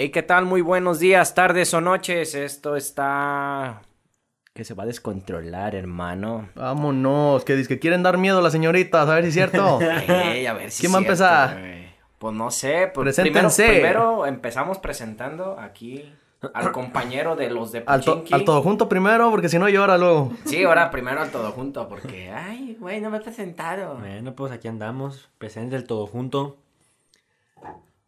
Hey, ¿qué tal? Muy buenos días, tardes o noches. Esto está... Que se va a descontrolar, hermano. Vámonos, que dice que quieren dar miedo a las señoritas, a ver si es cierto. Ey, a ver si ¿Quién va a empezar? Pues no sé. Pues Preséntense. Primero, primero empezamos presentando aquí al compañero de los de Al, to- Pochinki. al todo junto primero, porque si no llora luego. Sí, ahora primero al todo junto, porque... Ay, güey, no me he presentado. Bueno, pues aquí andamos, presentes el todo junto.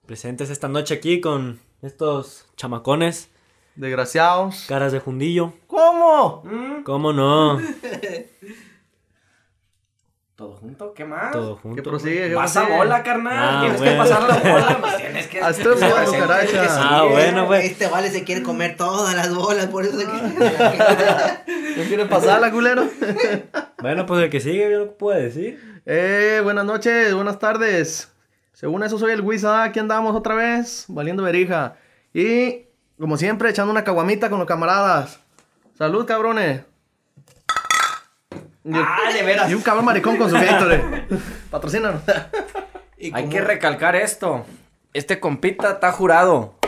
Presentes esta noche aquí con estos chamacones, Desgraciados. caras de jundillo. ¿Cómo? ¿Cómo no? ¿Todo junto? ¿Qué más? Todo ¿Qué junto. prosigue? ¿Qué Pasa prosigue? bola, carnal. Ah, tienes que bueno. pasar la bola. pues, tienes que... Ah, que bueno, que. Ah, güey. Este vale se quiere comer todas las bolas, por eso se ¿No quieren pasarla, culero? Bueno, pues el que sigue, yo no puedo decir. eh, buenas noches, buenas tardes. Según eso soy el Wisa, aquí andamos otra vez, valiendo verija. Y, como siempre, echando una caguamita con los camaradas. Salud, cabrones. Y, Ah, de veras. y un cabrón maricón con su Gatorade. Patrocínanos. Hay que recalcar esto. Este compita está jurado.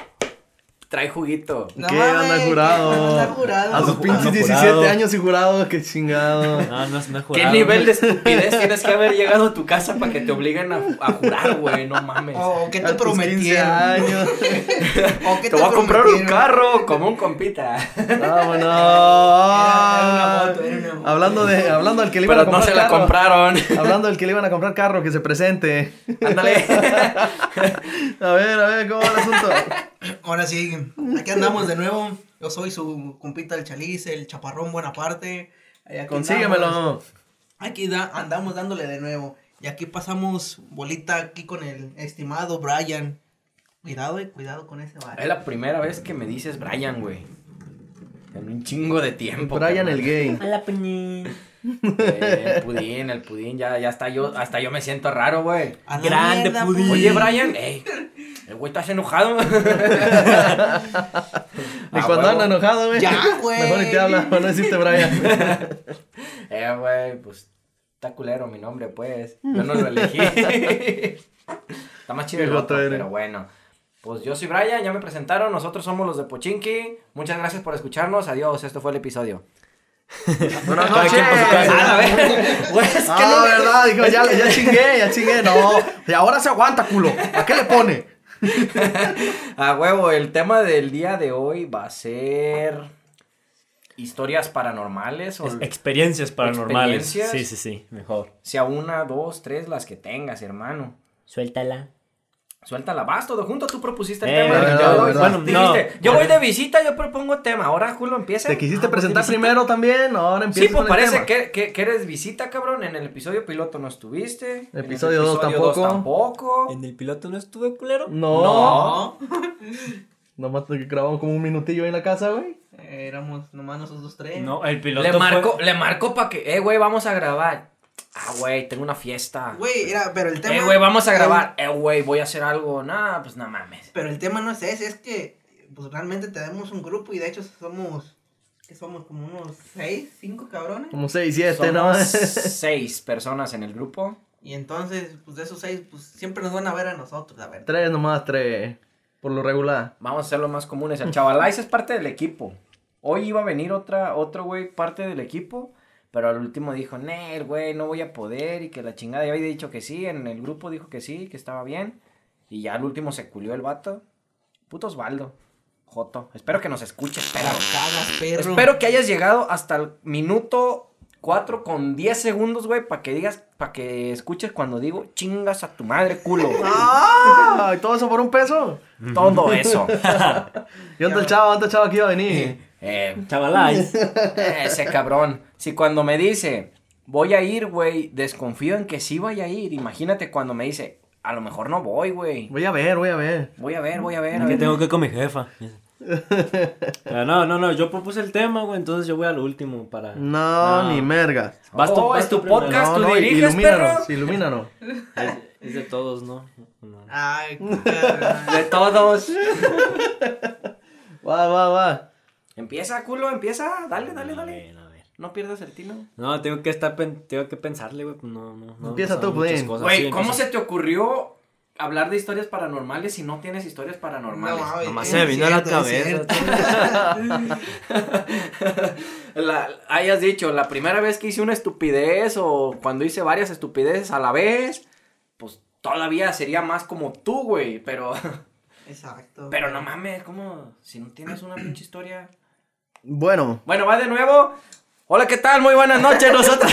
Trae juguito. No ¿Qué mames, anda que jurado? no está jurado. A sus pinches jurado. 17 años y jurado, qué chingado. No, no, es- no es ¿Qué jurado. nivel de estupidez tienes que haber llegado a tu casa para que te obliguen a, a jurar, güey? No mames. O qué A te tus 15 prometieron. años. O qué te voy a comprar un carro como un compita. Vámonos. Era una moto, era una moto. Hablando de, hablando del que le iban Pero a no comprar se la compraron. Hablando del que le iban a comprar carro, que se presente. Ándale. A ver, a ver, ¿cómo va el asunto? Ahora sí, aquí andamos de nuevo. Yo soy su compita el Chaliz, el chaparrón Buenaparte. Andamos. Consíguemelo. Aquí da- andamos dándole de nuevo. Y aquí pasamos bolita aquí con el estimado Brian. Cuidado, eh, cuidado con ese Es bar. la primera vez que me dices Brian, güey. En un chingo de tiempo. Brian el gay. Hola, peñín. Eh, el pudín, el pudín, ya, ya está yo, hasta yo me siento raro, güey. A la Grande mierda, pudín. Oye, Brian, ey, el güey estás enojado. Ni Ah, cuando anda enojado, güey. Ya, güey. Mejor ni te habla, para no decirte Brian. Eh, güey, pues está culero mi nombre, pues. Yo no lo elegí. está más chido el otro, pero bueno. Pues yo soy Brian, ya me presentaron, nosotros somos los de Pochinki. Muchas gracias por escucharnos, adiós, esto fue el episodio. Buenas noches. Ah, a ver, güey, es que Ah, no- verdad, dijo, ya, ya chingué, ya chingué. No, y ahora se aguanta, culo. ¿A qué le pone? A huevo, el tema del día de hoy va a ser historias paranormales o Experiencias paranormales. ¿Experiencias? Sí, sí, sí, mejor. sea una, dos, tres, las que tengas, hermano. Suéltala. Suéltala, vas todo junto, tú propusiste el Eh, tema. verdad, yo, voy- verdad. Bueno, dijiste, no. yo voy de visita, yo propongo tema. Ahora, Julio, empieza. ¿Te quisiste Ah, presentar ¿por qué primero también? Ahora Sí, empieza pues con el parece tema. que, que, que eres visita, cabrón. En el episodio piloto no estuviste. En el Episodio dos episodio dos tampoco. tampoco. ¿En el piloto no estuve culero? No. No. Nomás que grabamos como un minutillo ahí en la casa, güey. Eh, éramos nomás nosotros dos tres. No, el piloto Le fue- marco, le marco para que, eh, güey, vamos a grabar. Ah, güey, tengo una fiesta. Güey, era, pero el tema. Eh, güey, vamos a grabar. Eh, güey, voy a hacer algo. Nah, pues no mames. Pero el tema no es ese, es que pues realmente tenemos un grupo y de hecho somos, que somos como unos seis, cinco cabrones. Como 6, 7, ¿no? Somos seis personas en el grupo. Y entonces, pues de esos seis, pues siempre nos van a ver a nosotros, a ver. tres nomás, tres. Por lo regular. Vamos a ser los más comunes. El chavalais es parte del equipo. Hoy iba a venir otra, otro güey, parte del equipo. Pero al último dijo, Nel, güey, no voy a poder. Y que la chingada ya había dicho que sí. En el grupo dijo que sí, que estaba bien. Y ya al último se culió el vato. Puto Osvaldo. Joto. Espero que nos escuches, cagas, perro. Espero que hayas llegado hasta el minuto 4 con 10 segundos, güey, para que digas, para que escuches cuando digo chingas a tu madre, culo. ¡Ah! ¿Y todo eso por un peso? Todo eso. ¿Y dónde el chavo? ¿Dónde el chavo que iba a venir? Eh, Chavalais. ese cabrón. Si cuando me dice, voy a ir, güey, desconfío en que sí vaya a ir. Imagínate cuando me dice, a lo mejor no voy, güey. Voy a ver, voy a ver. Voy a ver, voy a ver. a Es que ver. tengo que ir con mi jefa. Pero no, no, no, yo propuse el tema, güey, entonces yo voy al último para... No, No. ni mergas. Vas tú- Oh, vas es tú tu podcast, no, tú no, diriges, ilumínanos, perro. ilumínanos. Es, es de todos, ¿no? No. Ay, caray. De todos. Va, va, va. Empieza, culo, empieza. Dale, dale, A dale. ver, a ver. No pierdas el tino. No, tengo que estar, pen- tengo que pensarle, güey, pues no, no. no Empieza tú, Güey, sí, ¿cómo se te ocurrió hablar de historias paranormales si no tienes historias paranormales. No, mames, Nomás se me vino a la cabeza. la, hayas dicho, la primera vez que hice una estupidez o cuando hice varias estupideces a la vez, pues todavía sería más como tú, güey, pero... Exacto. Pero no mames, ¿cómo? Si no tienes una pinche historia... Bueno, Bueno, va de nuevo. Hola, ¿qué tal? Muy buenas noches, nosotros.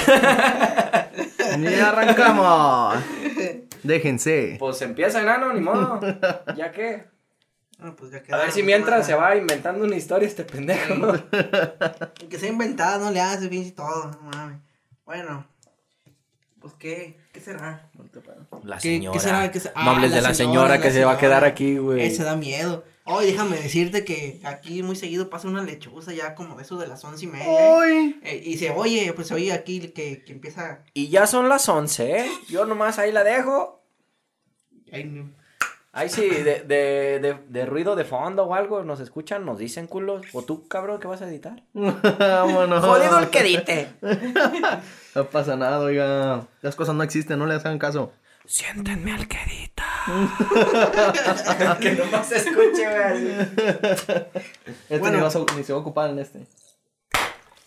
ya arrancamos. Déjense. pues empieza enano, ni modo. ¿Ya qué? Ah, pues ya A ver si mientras se va inventando una historia este pendejo. El que sea inventado no le hace pinche todo, no mames. Bueno, pues qué, ¿qué será? La ¿Qué- señora. qué será? ¿Qué se- No hables Ah, de la señora, señora, que la se va a quedar aquí, güey. Ese da miedo. Oye, déjame decirte que aquí muy seguido pasa una lechuza ya como eso de las once y media. Uy. Eh, y se oye, pues se oye aquí que, que empieza. Y ya son las 11, ¿eh? Yo nomás ahí la dejo. ay, no. Sí, de, de, de, de ruido de fondo o algo, nos escuchan, nos dicen culos. O tú, cabrón, que vas a editar. Vámonos. Jodido el que edite. No pasa nada, oiga. Las cosas no existen, no le hagan caso. Siéntenme al que edita. que nomás se escuche, güey. Este Bueno. ni, vas a- ni se va a ocupar en este.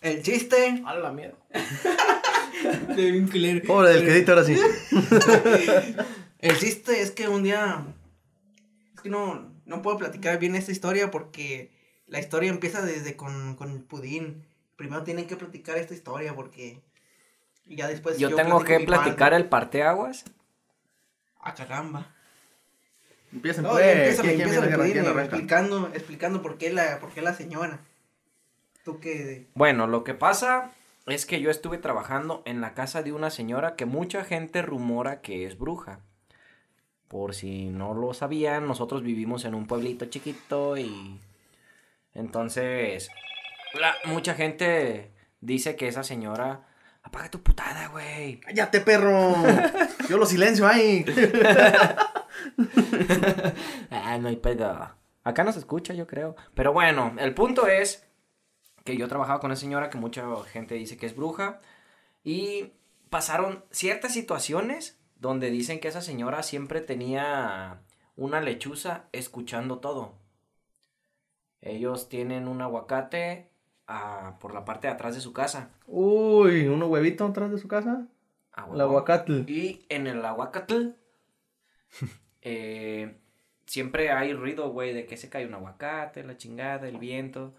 El chiste. A la mierda. Pobre del que edita ahora sí. El chiste es que un día. Es que no, no puedo platicar bien esta historia porque la historia empieza desde con, con el pudín. Primero tienen que platicar esta historia porque. y ya después. Yo tengo platico que platicar parte. el parteaguas. Ah, caramba. Empiecen No, pues. empieza, ¿Quién- quién empieza arranca? explicando, explicando por qué la, por qué la señora. Tú que. Bueno, lo que pasa es que yo estuve trabajando en la casa de una señora que mucha gente rumora que es bruja. Por si no lo sabían, nosotros vivimos en un pueblito chiquito y entonces la- mucha gente dice que esa señora apaga tu putada, güey. ¡Cállate, perro! Yo lo silencio ahí. Ah, no hay pedo. Acá no se escucha, yo creo. Pero bueno, el punto es que yo trabajaba con una señora que mucha gente dice que es bruja. Y pasaron ciertas situaciones donde dicen que esa señora siempre tenía una lechuza escuchando todo. Ellos tienen un aguacate ah, por la parte de atrás de su casa. Uy, ¿uno huevito atrás de su casa? Ah, El huevo. aguacate. Y en el aguacatl, eh, siempre hay ruido, güey, de que se cae un aguacate, la chingada, el viento.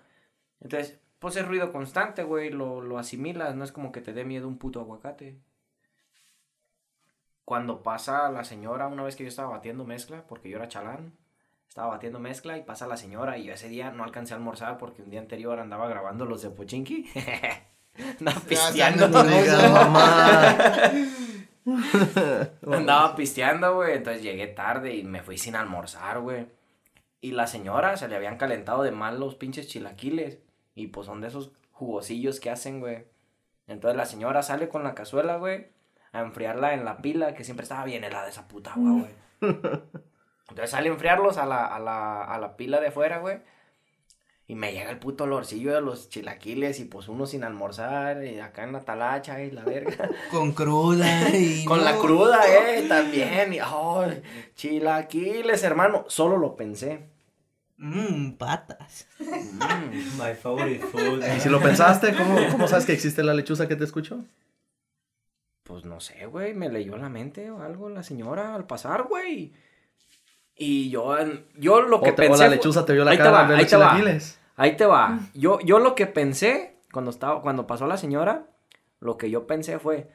Entonces, pues es ruido constante, güey, lo, lo asimilas, no es como que te dé miedo un puto aguacate. Cuando pasa la señora, una vez que yo estaba batiendo mezcla, porque yo era chalán, estaba batiendo mezcla y pasa la señora y yo ese día no alcancé a almorzar porque un día anterior andaba grabando los de Pochinki. andaba pisteando. No mamá. Andaba pisteando, güey. Entonces llegué tarde y me fui sin almorzar, güey. Y la señora se le habían calentado de mal los pinches chilaquiles. Y pues son de esos jugosillos que hacen, güey. Entonces la señora sale con la cazuela, güey, a enfriarla en la pila, que siempre estaba bien helada esa puta agua, güey. Entonces sale a enfriarlos a la, a la, a la pila de afuera, güey. Y me llega el puto olorcillo de los chilaquiles y pues uno sin almorzar y acá en la talacha y la verga. Con cruda y. Con la no. cruda, eh, también. Y, ay, chilaquiles, hermano. Solo lo pensé. Mmm, patas. Mm. My favorite food. Y si lo pensaste, ¿cómo, ¿cómo sabes que existe la lechuza que te escuchó? Pues no sé, güey. Me leyó la mente o algo la señora al pasar, güey. Y yo, yo lo que O, te- o pensé. la fue- lechuza te vio la Ahí te va, ahí te va. Ahí te va. Yo, yo lo que pensé cuando estaba, cuando pasó la señora, lo que yo pensé fue,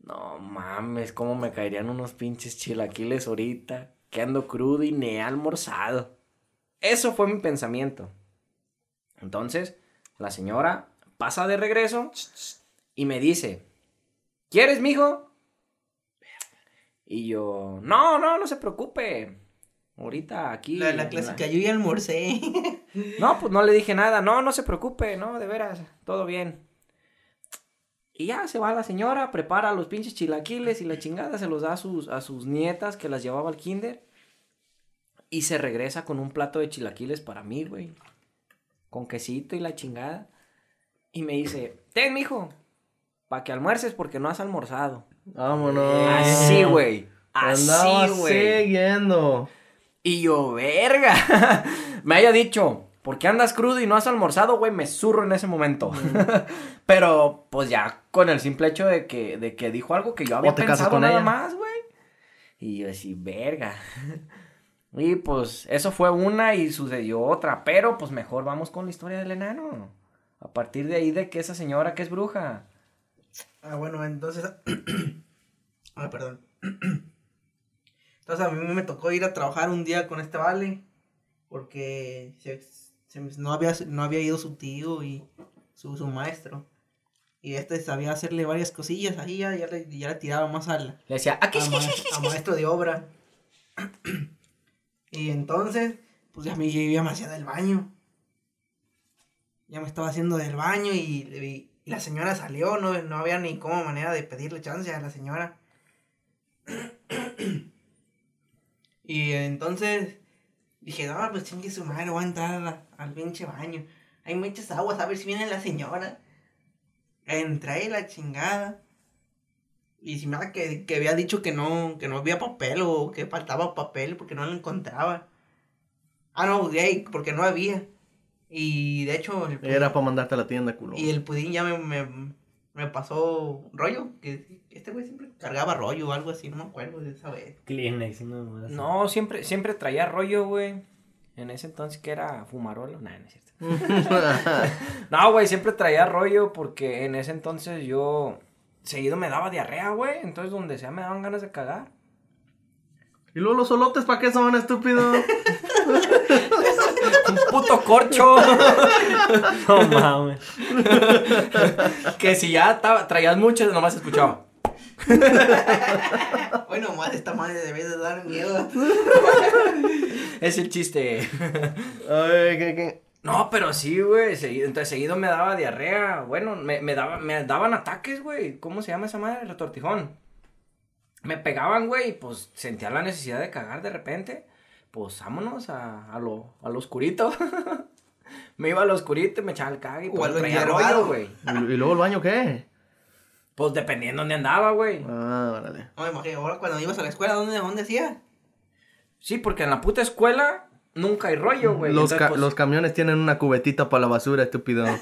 no mames, cómo me caerían unos pinches chilaquiles ahorita, que ando crudo y ni he almorzado. Eso fue mi pensamiento. Entonces, la señora pasa de regreso y me dice, ¿quieres, mijo? Y yo, no, no, no se preocupe. Ahorita aquí. La, la clásica, yo ya almorcé. no, pues no le dije nada. No, no se preocupe, no, de veras, todo bien. Y ya se va la señora, prepara los pinches chilaquiles y la chingada se los da a sus, a sus nietas que las llevaba al kinder. Y se regresa con un plato de chilaquiles para mí, güey. Con quesito y la chingada. Y me dice, ten, mijo, para que almuerces porque no has almorzado. Vámonos. Así, güey. Andaba Así, güey. siguiendo. Y yo, verga. me haya dicho, ¿por qué andas crudo y no has almorzado, güey? Me zurro en ese momento. Pero, pues ya con el simple hecho de que, de que dijo algo que yo había pensado con nada ella. más, güey. Y yo así, verga. Y pues eso fue una y sucedió otra. Pero pues mejor vamos con la historia del enano. A partir de ahí de que esa señora que es bruja. Ah, bueno, entonces. ah, perdón. entonces a mí me tocó ir a trabajar un día con este vale. Porque se- se- no, había, no había ido su tío y su, su maestro. Y este sabía hacerle varias cosillas ahí, ya, ya, le, ya le tiraba más al, Le decía, a, ma- a maestro de obra. y entonces, pues ya me, ya me hacía del baño. Ya me estaba haciendo del baño y, y- y la señora salió, no, no había ni cómo manera de pedirle chance a la señora. y entonces dije, no, pues chingue su madre, voy a entrar a al pinche baño. Hay muchas aguas, a ver si viene la señora. Entré la chingada. Y si me que, que había dicho que no, que no había papel o que faltaba papel porque no lo encontraba. Ah, no, gay, porque no había. Y de hecho, el Era para mandarte a la tienda, culo. y el pudín ya me, me, me pasó rollo, que este güey siempre cargaba rollo o algo así, no me acuerdo de esa vez. Kleenex, no. No, siempre, siempre traía rollo, güey. En ese entonces que era fumarolo. Nah, no es cierto. No, güey, siempre traía rollo porque en ese entonces yo seguido me daba diarrea, güey. Entonces donde sea me daban ganas de cagar. ¿Y luego los solotes para qué son, estúpido? Un puto corcho. No mames. que si ya traías mucho, nomás escuchaba. Bueno, más esta madre debe de dar miedo. Es el chiste. Ay, ¿qué, qué? No, pero sí, güey. Seguido, entonces seguido me daba diarrea. Bueno, me, me, daba, me daban ataques, güey. ¿Cómo se llama esa madre? El retortijón. Me pegaban, güey, y pues sentía la necesidad de cagar de repente. Pues vámonos a, a lo, a lo oscurito. me iba a lo oscurito y me echaba el cague y O pues enhierbado. rollo, güey. ¿Y, y luego el baño qué? Pues dependiendo dónde andaba, güey. Ah, órale. No me imagino, ahora cuando ibas a la escuela, ¿dónde, dónde hacía? Sí, porque en la puta escuela nunca hay rollo, güey. Los, Entonces, ca- pues, los camiones tienen una cubetita para la basura, estúpido.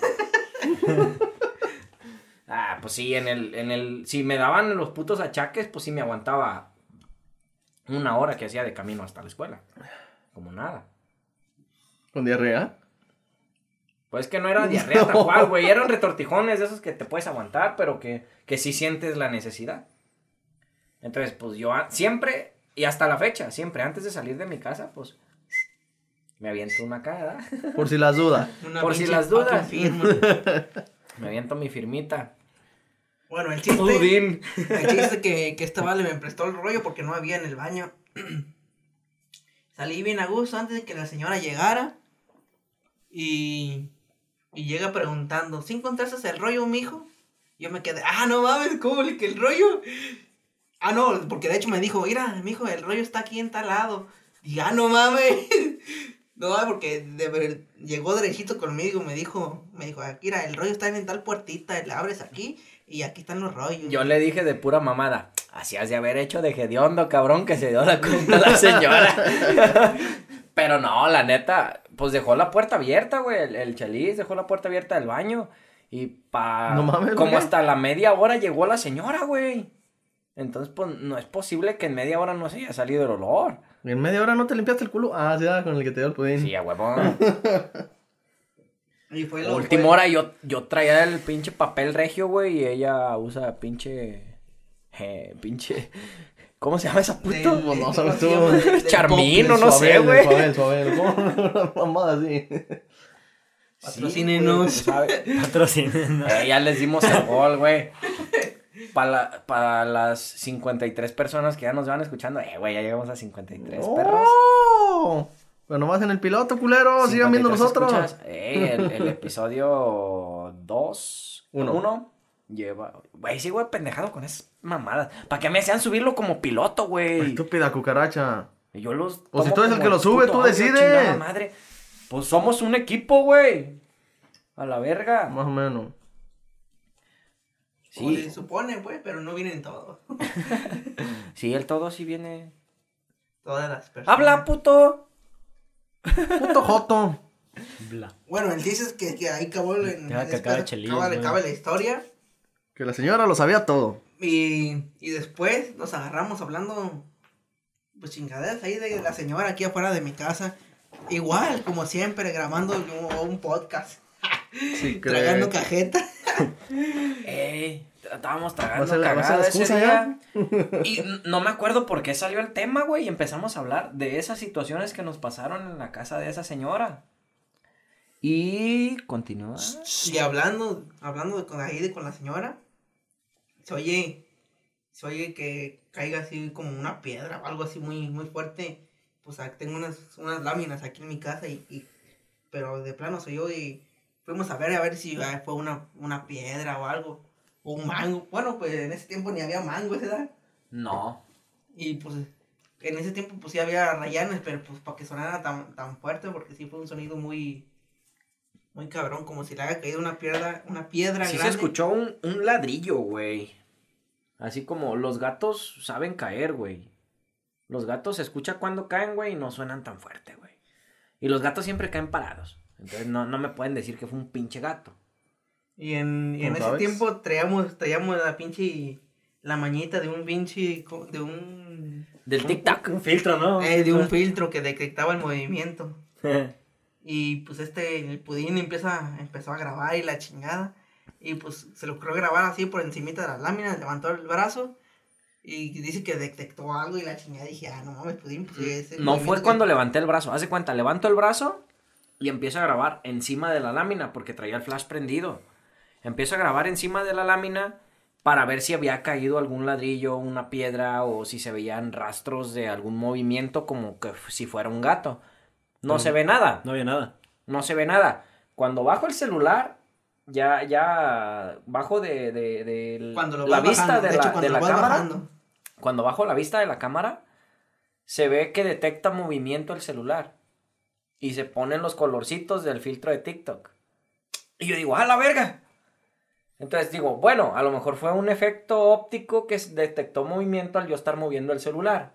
Ah, pues sí, en el, en el, si me daban los putos achaques, pues sí me aguantaba una hora que hacía de camino hasta la escuela. Como nada. ¿Con diarrea? Pues que no era diarrea tal cual, güey. Eran retortijones de esos que te puedes aguantar, pero que, que sí sientes la necesidad. Entonces, pues yo siempre, y hasta la fecha, siempre antes de salir de mi casa, pues me aviento una cara. Por si las dudas. Una Por si las dudas. firma. Me aviento mi firmita. Bueno, el chiste, Pudín. el chiste que, que esta vale me prestó el rollo porque no había en el baño. Salí bien a gusto antes de que la señora llegara. Y, y llega preguntando, ¿sí encontraste el rollo, mijo? Yo me quedé, ah, no mames, ¿cómo le que el rollo? Ah, no, porque de hecho me dijo, mira, mijo, el rollo está aquí en tal lado. Y ah, no mames. No, porque de ver- llegó derechito conmigo, me dijo, me dijo, mira, el rollo está en tal puertita, le abres aquí y aquí están los rollos. Yo le dije de pura mamada, así has de haber hecho de hediondo, cabrón, que se dio la cuenta la señora. Pero no, la neta, pues dejó la puerta abierta, güey. El, el chaliz dejó la puerta abierta del baño. Y pa. No mames, ¿por Como hasta la media hora llegó la señora, güey. Entonces, pues no es posible que en media hora no se haya salido el olor. ¿Y en media hora no te limpiaste el culo? Ah, sí, ah, con el que te dio el pudín. Sí, a huevón. Y fue lo Última hora yo, yo traía el pinche papel regio, güey, y ella usa pinche. eh, pinche. ¿Cómo se llama esa puta? del- Pues no sabes ¿cómo se tú. pop. no, no sé, güey. Suabel, suabel, Una mamada así. Patrocínenos. Sí, ¿sabe? Patrocinen. Eh, ya les dimos el gol, güey. Para para las 53 personas que ya nos van escuchando, eh, güey, ya llegamos a 53 perros. ¡Oh! Pero nomás en el piloto, culero. Sigan viendo 53 nosotros. escuchas. Eh, el, el episodio 2, Uno. 1, lleva. Güey, sí, güey, pendejado con esas mamadas. ¿Para qué me hacían subirlo como piloto, güey? Estúpida cucaracha. Y Yo los. O si tú eres el que lo sube, tú decides. madre. Pues somos un equipo, güey. A la verga. Más o menos. Sí. se supone, pues, pero no vienen todos. Sí, el todo sí viene. Todas las personas. ¡Habla, puto! Puto joto. Bla. Bueno, el dices que, que ahí acabó, el, Deja que güey. acaba la historia. Que la señora lo sabía todo. Y, y después nos agarramos hablando, pues chingaderas ahí de la señora aquí afuera de mi casa. Igual, como siempre, grabando un podcast, Sí, tragando cajeta. Ey, estábamos tragando cagada ese día. Y no me acuerdo por qué salió el tema, güey. Y empezamos a hablar de esas situaciones que nos pasaron en la casa de esa señora. Y continúa. Y hablando, hablando de, con, ahí de con la señora, se oye, se oye que caiga así como una piedra o algo así muy, muy fuerte. Pues ah, tengo unas, unas láminas aquí en mi casa y, y- pero de plano soy yo y fuimos a ver a ver si ah, fue una, una piedra o algo. O un mango. Bueno, pues en ese tiempo ni había mango, ¿verdad? No. Y pues en ese tiempo pues sí había rayanes, pero pues para que sonara tan, tan fuerte, porque sí fue un sonido muy, muy cabrón, como si le haya caído una piedra, una piedra Sí se escuchó un, un ladrillo, güey. Así como los gatos saben caer, güey. Los gatos se escucha cuando caen, güey, y no suenan tan fuerte, güey. Y los gatos siempre caen parados. Entonces no, no me pueden decir que fue un pinche gato. Y en, y en ¿Cómo ese tiempo traíamos, traíamos la pinche, la mañita de un pinche, de un, Del tic-tac. Un filtro, ¿no? eh, de un filtro que detectaba el movimiento. Y pues este, el pudín empieza, empezó a grabar y la chingada. Y pues se le ocurrió grabar así por encimita de las láminas, levantó el brazo. Y dice que detectó algo y la chingada. Dije, ah, no mames, pudín, pues ese No fue que- cuando levanté el brazo. Hace cuenta, levanto el brazo y empiezo a grabar encima de la lámina porque traía el flash prendido. Empiezo a grabar encima de la lámina para ver si había caído algún ladrillo, una piedra o si se veían rastros de algún movimiento como que si fuera un gato. No se ve nada. No había nada. No se ve nada. Cuando bajo el celular, ya, ya bajo de, de, de Cuando lo la vista bajando, de de hecho, la, de lo la cámara. bajando. Cuando bajo la vista de la cámara, se ve que detecta movimiento el celular. Y se ponen los colorcitos del filtro de TikTok. Y yo digo, ¡ah, la verga! Entonces digo, bueno, a lo mejor fue un efecto óptico que detectó movimiento al yo estar moviendo el celular.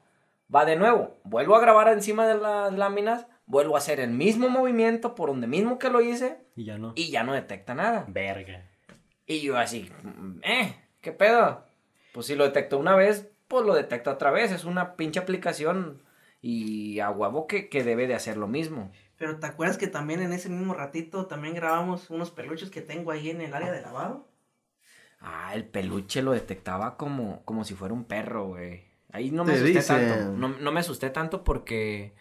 Va de nuevo, vuelvo a grabar encima de las láminas, vuelvo a hacer el mismo movimiento por donde mismo que lo hice Y ya no. y ya no detecta nada. Verga. Y yo así, eh, ¿qué pedo? Pues si lo detectó una vez, pues lo detecta otra vez. Es una pinche aplicación y a huevo que, que debe de hacer lo mismo. Pero ¿te acuerdas que también en ese mismo ratito también grabamos unos peluches que tengo ahí en el área de lavado? Ah, el peluche lo detectaba como, como si fuera un perro, güey. Ahí no me Te asusté dicen. tanto. No, no me asusté tanto porque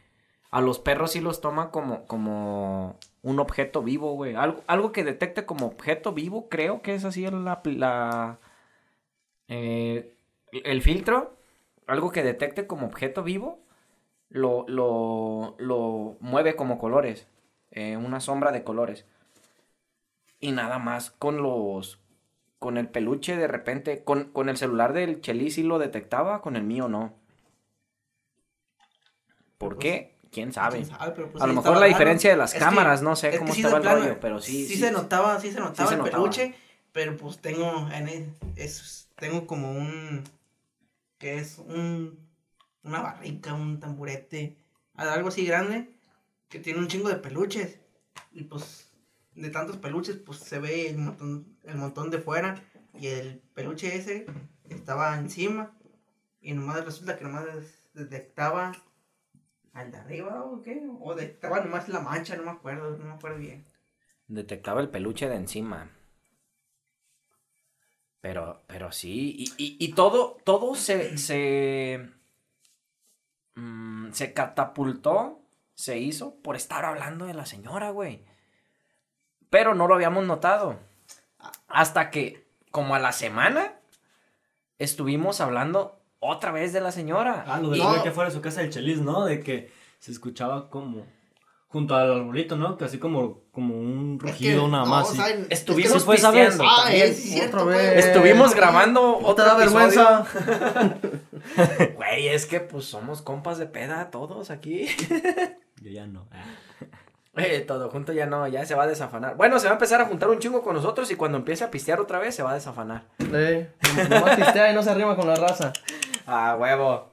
a los perros sí los toma como, como un objeto vivo, güey. Algo, algo que detecte como objeto vivo, creo que es así la, la eh, el filtro. Algo que detecte como objeto vivo, lo, lo, lo mueve como colores. eh, una sombra de colores. Y nada más con los. Con el peluche de repente. Con, con el celular del Chelis sí lo detectaba, con el mío no. ¿Por Pues, qué? ¿Quién sabe? ¿Quién sabe? Pero, pues, A lo mejor la raro. diferencia de las Es que- cámaras, no sé es cómo sí, estaba el plano, rollo, pero sí. sí, se notaba, sí se notaba el notaba. peluche, pero pues tengo en el- es, tengo como un que es un una barrica, un tamburete, algo así grande que tiene un chingo de peluches y pues de tantos peluches pues se ve el montón el montón de fuera y el peluche ese estaba encima y nomás resulta que nomás detectaba al de arriba o qué o detectaba nomás la mancha, no me acuerdo, no me acuerdo bien. Detectaba el peluche de encima. Pero, pero sí. Y, y- todo, todo se. se. mm, se catapultó. Se hizo por estar hablando de la señora, güey. Pero no lo habíamos notado. Hasta que, como a la semana, estuvimos hablando otra vez de la señora. Ah, lo del Y- güey que fuera de su casa del Chelis, ¿no? De que se escuchaba como junto al arbolito, ¿no? Que así como, como un rugido nada más. sí. Estuvimos pues, pisteando Ah, también. es cierto, Otra vez. Estuvimos grabando ¿No te otro da episodio. vergüenza? Güey, es que pues somos compas de peda todos aquí. Yo ya no. Eh, todo junto ya no, ya se va a desafanar. Bueno, se va a empezar a juntar un chingo con nosotros y cuando empiece a pistear otra vez se va a desafanar. Eh, nomás pistea y no se arrima con la raza. Ah, huevo.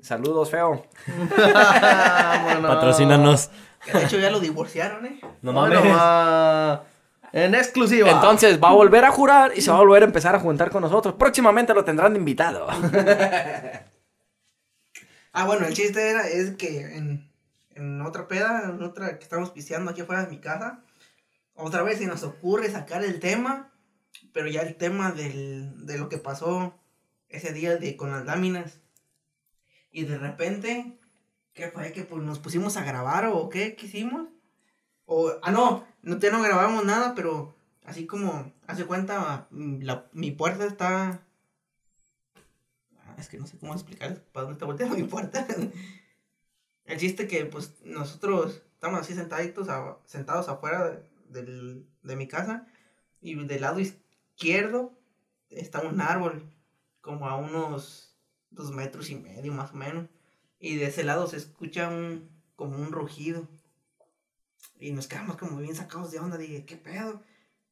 Saludos, feo. Vámonos. Patrocínanos. Que de hecho ya lo divorciaron, ¿eh? No Bueno, mames. ma. En exclusiva. Entonces va a volver a jurar y se va a volver a empezar a juntar con nosotros. Próximamente lo tendrán de invitado. Ah, bueno, el chiste era, es que en, en otra peda, en otra que estamos pisteando aquí afuera de mi casa, otra vez se nos ocurre sacar el tema, pero ya el tema del, de lo que pasó ese día de, con las láminas. Y de repente, ¿qué fue? Que pues nos pusimos a grabar o qué, ¿qué hicimos? O, ah, no, no, ya no grabamos nada, pero así como, hace cuenta, mm, la, mi puerta está Ah, es que no sé cómo explicar para dónde está volteando mi puerta. El chiste que, pues, nosotros estamos así sentaditos, a- sentados afuera del- de mi casa y del lado izquierdo está un árbol, como a unos dos metros y medio más o menos. Y de ese lado se escucha un, como un rugido. Y nos quedamos como bien sacados de onda, dije, ¿qué pedo?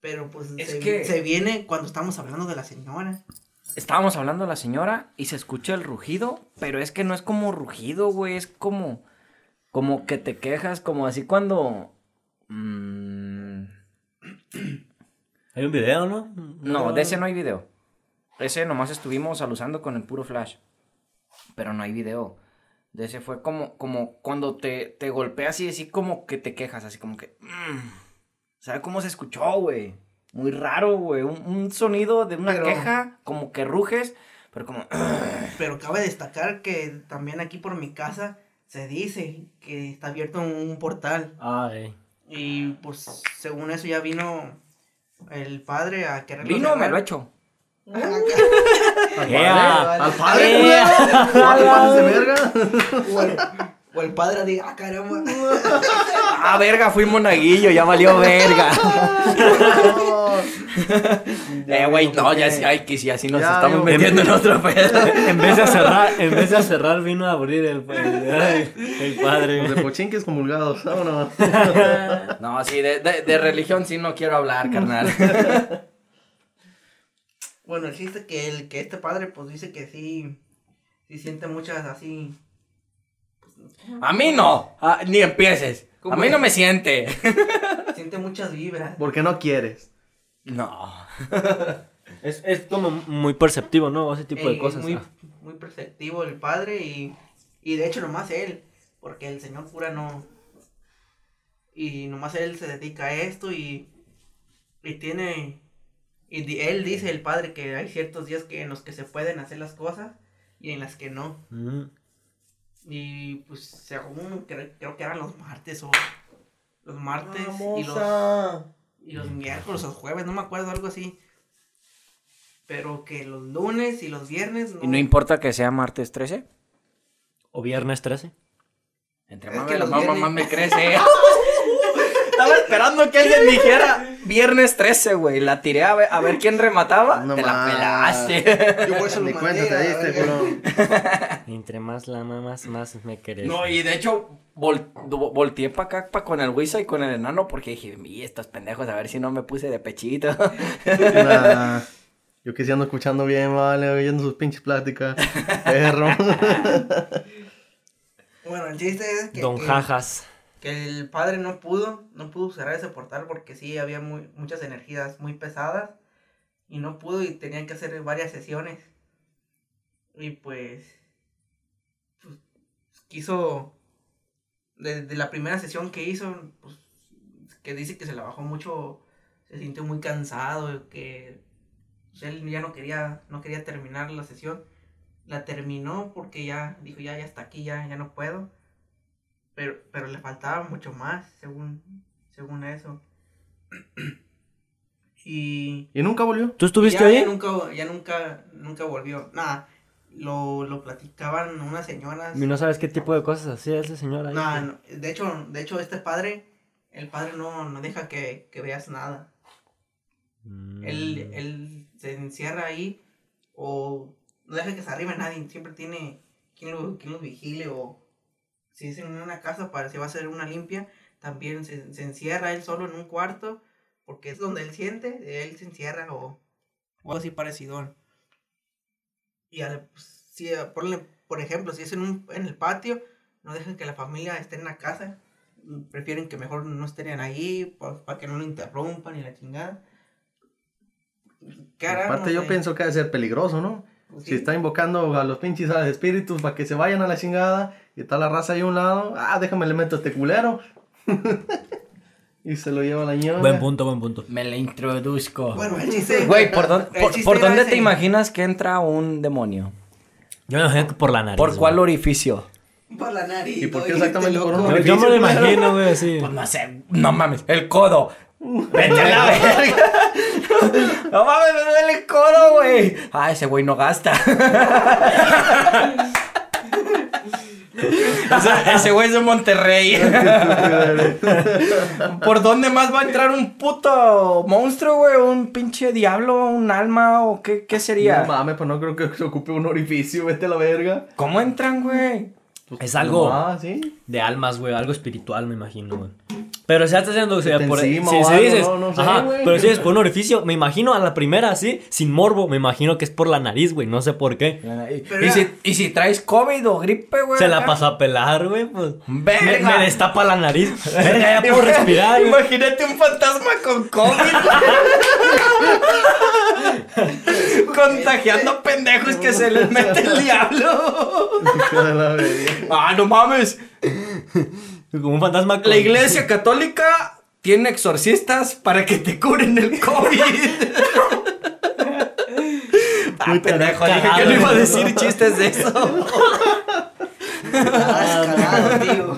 Pero pues Es se, que- se viene cuando estamos hablando de la señora. Estábamos hablando a la señora y se escucha el rugido, pero es que no es como rugido, güey, es como como que te quejas, como así cuando mm, Hay un video, ¿no? no, de ese no hay video. Ese nomás estuvimos alusando con el puro flash. Pero no hay video. De ese fue como como cuando te, te golpeas y así como que te quejas, así como que mm. ¿Sabe cómo se escuchó, güey? Muy raro, güey, un, un sonido de una Pero- queja, como que ruges, pero como Pero cabe destacar que también aquí por mi casa se dice que está abierto un portal. Ay. Y pues según eso ya vino el padre a querer Vino, me lo he hecho. Al padre, al padre, de verga. O el, o el padre diga, ah, caramba. Ah, verga, fui monaguillo, ya valió verga. eh, güey, no, ya sí, ay, que si así nos Ya, estamos digo, metiendo en otro pedo. En vez de cerrar, en vez de cerrar vino a abrir el, el, el padre. Los de pochinques comulgados. Vámonos. No, sí, de, de, de religión sí no quiero hablar, carnal. Bueno, el chiste que el que este padre pues dice que sí, sí siente muchas así. A mí no, ah, ni empieces. A mí no me siente. Siente muchas vibras. ¿Por qué no quieres? No. Es, es como muy perceptivo, ¿no? Ese tipo de Eh, cosas. Muy, ah. muy perceptivo el padre y, y de hecho nomás él, porque el señor cura no. Y nomás él se dedica a esto y, y tiene... Y di- él dice, el padre, que hay ciertos días que en los que se pueden hacer las cosas y en las que no. Mm. Y pues según creo, creo que eran los martes o los martes y los, y los miércoles o jueves, no me acuerdo, algo así. Pero que los lunes y los viernes no. ¿Y no importa que sea martes 13? O viernes 13. Entre más me viernes- más me crece. Estaba esperando que alguien dijera viernes 13, güey. La tiré a ver, a ver quién remataba. No Te la pelaste. Yo por eso Ni lo cuenta te diste, culo. Entre más la mamas, más me querés. No, y de hecho, vol- vo- volteé para acá pa con el Wisa y con el enano porque dije, y estos pendejos, a ver si no me puse de pechito. Nah, Yo que sí ando escuchando bien, vale, oyendo sus pinches pláticas. Perro. Bueno, el chiste es que, Don que, Jajas. Que el padre no pudo, no pudo cerrar ese portal porque sí había muy, muchas energías muy pesadas y no pudo y tenían que hacer varias sesiones. Y pues, pues, quiso, desde la primera sesión que hizo, pues, que dice que se la bajó mucho, se sintió muy cansado, que pues, él ya no quería, no quería terminar la sesión. La terminó porque ya dijo, ya, ya está aquí, ya, ya no puedo. Pero, pero le faltaba mucho más, según, según eso. y ¿Y nunca volvió? ¿Tú estuviste ya, ahí? ya nunca, ya nunca, nunca volvió. Nada, lo, lo platicaban unas señoras. Y no sabes qué tipo de cosas hacía ese señor ahí. No, no, de hecho, de hecho, este padre, el padre no, no deja que, que veas nada. Mm. Él, él se encierra ahí o no deja que se arrime nadie. Siempre tiene quien lo, quien lo vigile o si es en una casa para si va a hacer una limpia, también se, se encierra él solo en un cuarto, porque es donde él siente, él se encierra o, o algo así parecido. Y al- pues, si, eh, ponle, por ejemplo, si es en, un, en el patio, no dejan que la familia esté en la casa, prefieren que mejor no estén ahí, para que no lo interrumpan y la chingada. ¿Qué harán? Aparte yo pienso que debe ser peligroso, ¿no? Pues Si sí. está invocando a los pinches a- espíritus para que se vayan a la chingada y está la raza ahí a un lado, ah, déjame le meto a este culero. y se lo lleva la ñoña. Buen punto, buen punto. Me le introduzco. Bueno, el chiste. Güey, ¿por, dónde- el por, chiste por era dónde ese. te imaginas que entra un demonio? Yo me imagino que por la nariz. ¿Por cuál orificio? Por la nariz. ¿Y por qué exactamente por un loco. Yo, me lo imagino, güey, así. Pues no sé, no mames, el codo. Vete a la verga. No mames, me duele el codo, güey. Ah, ese güey no gasta. Ese- ese güey es de Monterrey. ¿Por dónde más va a entrar un puto monstruo, güey? ¿Un pinche diablo? ¿Un alma? ¿O qué, qué sería? No mames, pues no creo que se ocupe un orificio, vete a la verga. ¿Cómo entran, güey? Pues, Es algo- Ah, sí. De almas, güey, algo espiritual, me imagino, güey. Pero si estás haciendo, o sea, te por encima si, o si algo, dices, no, no sé, ajá, güey. pero si dices por un orificio, me imagino a la primera así, sin morbo, me imagino que es por la nariz, güey, no sé por qué. ¿Y si, y si traes COVID o gripe, güey? Se la pasó a pelar, güey, pues. Me, me destapa la nariz. Verga, ya puedo respirar, güey. Imagínate un fantasma con COVID. Contagiando pendejos que se les mete el diablo. Ah, no mames. Como un fantasma con- La iglesia católica tiene exorcistas para que te curen el COVID. ah, pendejo, dije que no iba a decir chistes de eso. Ah, tío.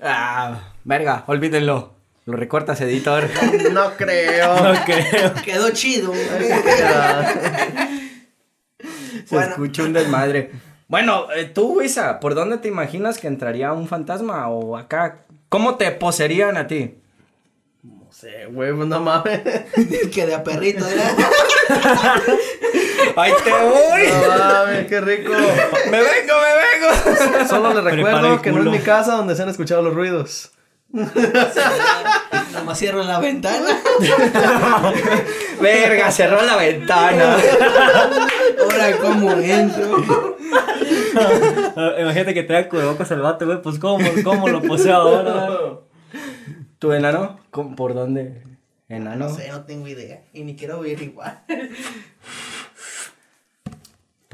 Ah, verga, olvídenlo. Lo recortas, editor. No creo. No creo. Quedó chido. Se Bueno. escucha un desmadre. Bueno, eh, tú, Isa, ¿por dónde te imaginas que entraría un fantasma o acá? ¿Cómo te poseerían a ti? No sé, güey, pues no mames. que de a perrito, ¿eh? ¡Ay, te voy! No mames, qué rico. ¡Me vengo, me vengo! Solo les recuerdo que no es mi casa donde se han escuchado los ruidos. Nomás cierro la ventana. Verga, cerró la ventana. Ahora, ¿cómo entro? Imagínate que traiga cubrebocas el vato, güey, pues cómo, cómo lo posee ahora. ¿Tu enano? ¿Cómo- ¿Por dónde? ¿Enano? No sé, no tengo idea. Y ni quiero ver igual.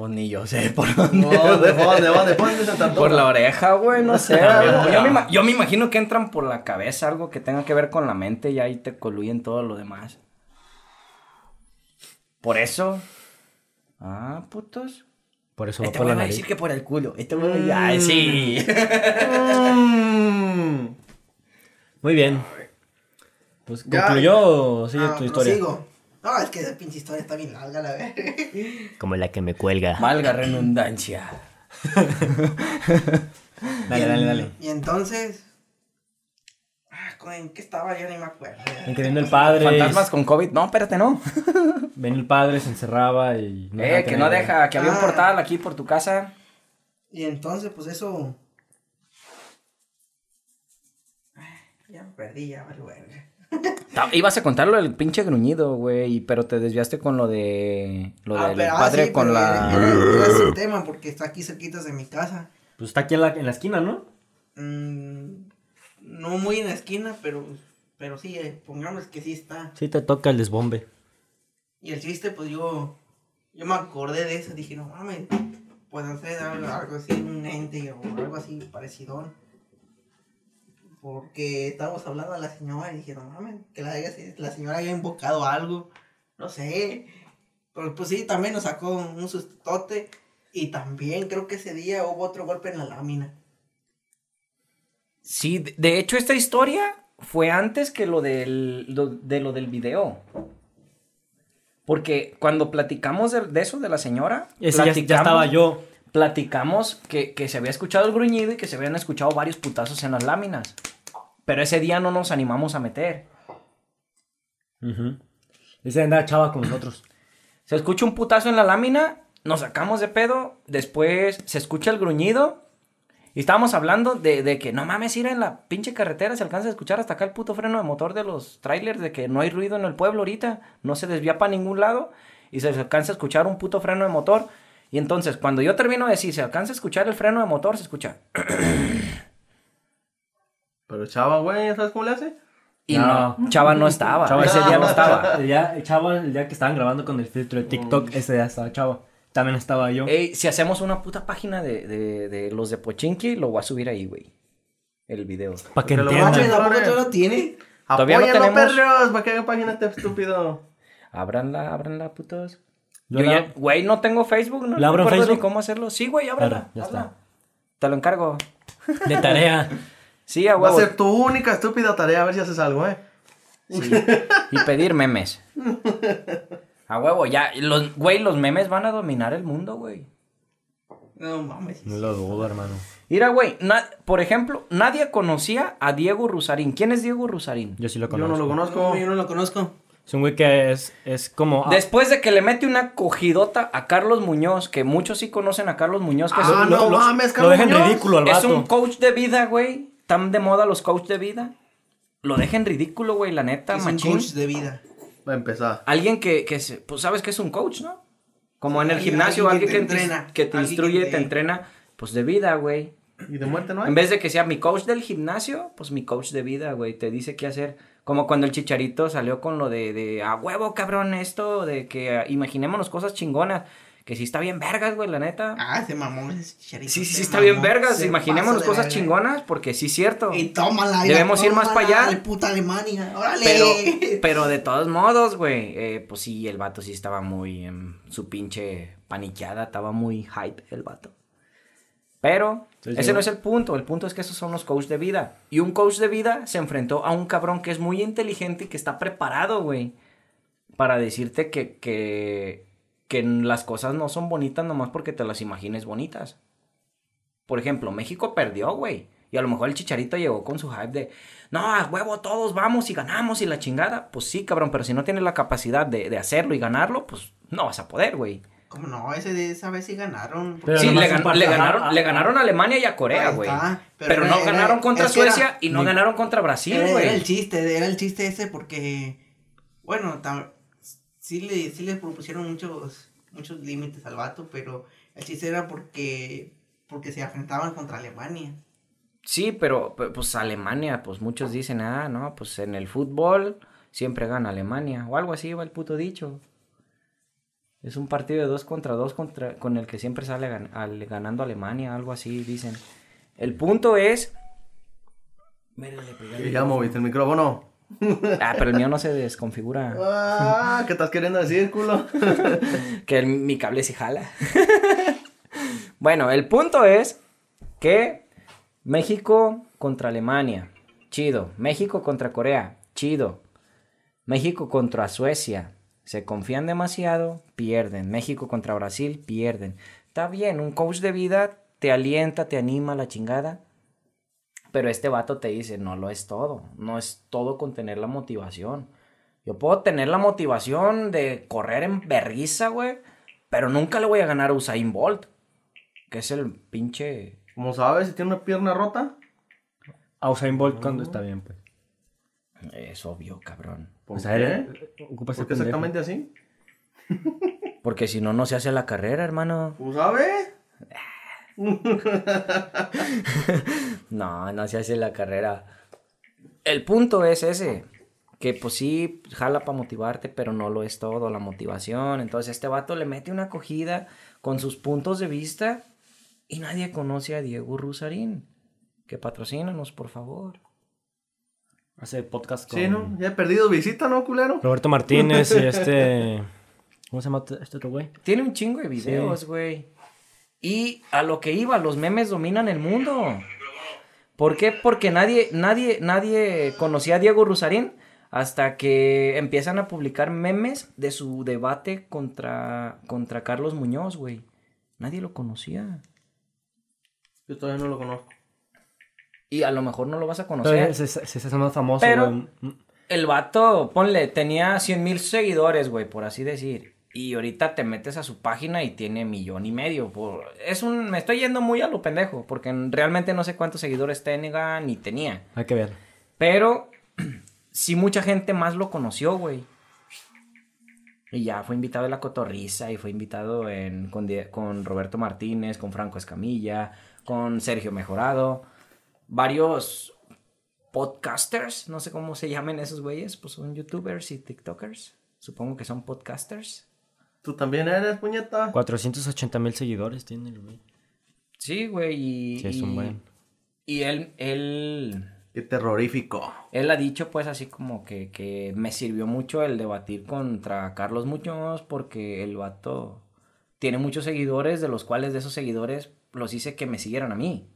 Pues ni yo sé por dónde. No, ¿de dónde, dónde, dónde se trató? Por la oreja, güey, no sé. Yo, me yo imagino que entran por la cabeza, algo que tenga que ver con la mente y ahí te coluyen todo lo demás. Por eso. Ah, putos. Por eso va Este por güey la va a nariz. decir que por el culo. Este güey va decir, ay, sí. Mm. Muy bien. Pues Ya. concluyó o sigue Ah, tu historia. prosigo. No, es que esa pinche historia está bien larga, la verdad. Como la que me cuelga. Valga redundancia. Dale, dale, dale. Y entonces. Ah, ¿con- ¿En qué estaba? Yo ni me acuerdo. En que viene el padre. Fantasmas con COVID. No, espérate, no. Ven el padre, se encerraba y. eh, dejaba que no deja, que había un Ah. portal aquí por tu casa. Y entonces, pues eso. Ay, Ya me perdí, ya. Ta- Ibas a contarlo del pinche gruñido, güey, pero te desviaste con lo de. Lo Ah, del pero- ah, padre sí, con pero la. Era, era ese tema porque está aquí cerquitas de mi casa. Pues está aquí en la, en la esquina, ¿no? Mm, no muy en la esquina, pero, pero sí, eh, pongamos que sí está. Sí, te toca el desbombe. Y el chiste, pues yo, yo me acordé de eso, dije, no mames, puedo hacer algo, algo así, un ente o algo así parecido. Porque estábamos hablando a la señora y dije, no mames, que la, la señora haya invocado algo, no sé. Pero pues sí, también nos sacó un sustote y también creo que ese día hubo otro golpe en la lámina. Sí, de- hecho, esta historia fue antes que lo del, lo- de lo del video. Porque cuando platicamos de, de eso de la señora, Ese ya, estaba yo. Platicamos que, que se había escuchado el gruñido y que se habían escuchado varios putazos en las láminas. Pero ese día no nos animamos a meter. Ujú. Ese andaba chava con nosotros. Se escucha un putazo en la lámina, nos sacamos de pedo, después se escucha el gruñido Y estábamos hablando de, de que no mames, ir en la pinche carretera se alcanza a escuchar hasta acá el puto freno de motor de los trailers, de que no hay ruido en el pueblo ahorita, no se desvía para ningún lado y se alcanza a escuchar un puto freno de motor. Y entonces, cuando yo termino de decir, se alcanza a escuchar el freno de motor, se escucha. Pero Chava, güey, ¿sabes cómo le hace? Y no, Chava no estaba. Chava, ese día no estaba. El día, Chava, el día que estaban grabando con el filtro de TikTok, ese día estaba Chava. También estaba yo. Ey, si hacemos una puta página de, de, de los de Pochinki, lo voy a subir ahí, güey. El video. Para que entiendan. macho- ¿A poco tú lo tienes? Todavía no tenemos- perros, para que hagan página este estúpido. Ábranla, ábranla, putos. Yo Yo la- ya, güey, no tengo Facebook, no ¿La abro ni Facebook? cómo hacerlo. Sí, güey, ábrala. Ya está. Te lo encargo. De tarea. Sí, a Va a ser tu única estúpida tarea, a ver si haces algo, ¿eh? Y pedir memes. A huevo, ya. Los, güey, los memes van a dominar el mundo, güey. No mames. No lo dudo, hermano. Mira, güey, na- por ejemplo, nadie conocía a Diego Rusarín. ¿Quién es Diego Rusarín? Yo sí lo Yo conozco. no lo conozco. No, yo no lo conozco. Es un güey que es, es como... ah, Después de que le mete una cogidota a Carlos Muñoz, que muchos sí conocen a Carlos Muñoz, que es Ah, un- no lo- mames, Lo Carlos dejan Muñoz. ridículo al Es vato. un coach de vida, güey. Tan de moda los coach de vida. Lo dejan ridículo, güey, la neta, Es un machín. coach de vida. Va a empezar. Alguien que, que se- pues sabes que es un coach, ¿no? Como en el Alguien- gimnasio, alguien que te que, te, entrena, que te instruye, que te... te- entrena, pues de vida, güey. ¿Y de muerte no hay? En vez de que sea mi coach del gimnasio, pues mi coach de vida, güey, te dice qué hacer. Como cuando el chicharito salió con lo de, de a huevo, cabrón, esto, de que ah, imaginémonos cosas chingonas. Que sí está bien vergas, güey, la neta. Ah, se mamó ese chicharito. sí, sí, está bien vergas. Imaginémonos de cosas verga. chingonas, porque sí es cierto. Y tómala. Debemos ir más para allá. dale, puta Alemania. Órale. Pero, pero de todos modos, güey, eh, pues sí, el vato sí estaba muy en su pinche paniqueada, estaba muy hype el vato. Pero Sí, ese sí. no es el punto, el punto es que esos son los coaches de vida. Y un coach de vida se enfrentó a un cabrón que es muy inteligente y que está preparado, güey, para decirte que, que, que las cosas no son bonitas nomás porque te las imagines bonitas. Por ejemplo, México perdió, güey. Y a lo mejor el chicharito llegó con su hype de, no, a huevo, todos vamos y ganamos y la chingada. Pues sí, cabrón, pero si no tienes la capacidad de, de hacerlo y ganarlo, pues no vas a poder, güey. ¿Cómo no? Ese de esa vez sí ganaron. Pero Sí, le, gan- ganaron, Ajá, le ganaron a Alemania y a Corea, güey. Pero, pero no era- ganaron contra era- Suecia y no ni- ganaron contra Brasil, era, era el güey. chiste, era el chiste ese porque, bueno, tam- sí le, sí le propusieron muchos, muchos límites al vato, pero el chiste era porque, porque se enfrentaban contra Alemania. Sí, pero pe- pues Alemania, pues muchos dicen, ah, no, pues en el fútbol siempre gana Alemania. O algo así va el puto dicho. Es un partido de dos contra dos contra, con el que siempre sale gan- al- ganando Alemania, algo así dicen. El punto es... Mira, le ya moviste el micrófono. Ah, pero el mío no se desconfigura. Ah, ¿qué estás queriendo decir, culo? Que el- mi cable sí jala. bueno, el punto es que México contra Alemania, chido. México contra Corea, chido. México contra Suecia, se confían demasiado, pierden. México contra Brasil, pierden. Está bien, un coach de vida te alienta, te anima la chingada. Pero este vato te dice, no lo es todo. No es todo con tener la motivación. Yo puedo tener la motivación de correr en vergüenza, güey. Pero nunca le voy a ganar a Usain Bolt. Que es el pinche... Como sabes, si tiene una pierna rota. A Usain Bolt cuando está bien, pues. Es obvio, cabrón. ¿Por O sea, él ocupa ¿Por qué exactamente así? Porque si no, no se hace la carrera, hermano. ¿Tú sabes? No, no se hace la carrera. El punto es ese. Que pues sí, jala para motivarte, pero no lo es todo, la motivación. Entonces este vato le mete una acogida con sus puntos de vista y nadie conoce a Diego Rusarín. Que patrocínanos, por favor. Hace podcast con Sí, ¿no? Ya he perdido visita, ¿no, culero? Roberto Martínez y este... ¿Cómo se llama este otro güey? Tiene un chingo de videos, güey. Y a lo que iba, los memes dominan el mundo. ¿Por qué? Porque nadie, nadie, nadie conocía a Diego Rusarín hasta que empiezan a publicar memes de su debate contra, contra Carlos Muñoz, güey. Nadie lo conocía. Yo todavía no lo conozco. Y a lo mejor no lo vas a conocer. se, se, se está haciendo famoso, Pero- güey. Mm, El vato, ponle, tenía 100 mil seguidores, güey, por así decir. Y ahorita te metes a su página y tiene millón y medio. Por... Es un... Me estoy yendo muy a lo pendejo, porque realmente no sé cuántos seguidores tenga ni tenía. Hay que ver. Pero sí mucha gente más lo conoció, güey. Y ya fue invitado en La Cotorriza y fue invitado en, con, con Roberto Martínez, con Franco Escamilla, con Sergio Mejorado. Varios podcasters, no sé cómo se llaman esos güeyes, pues son youtubers y tiktokers. Supongo que son podcasters. ¿Tú también eres, puñeta? 480 mil seguidores tiene el güey. Sí, güey, y... Sí, es un buen. Y él, él, Qué terrorífico. Él ha dicho pues así como que, que me sirvió mucho el debatir contra Carlos Muñoz porque el vato tiene muchos seguidores, de los cuales de esos seguidores los hice que me siguieran a mí.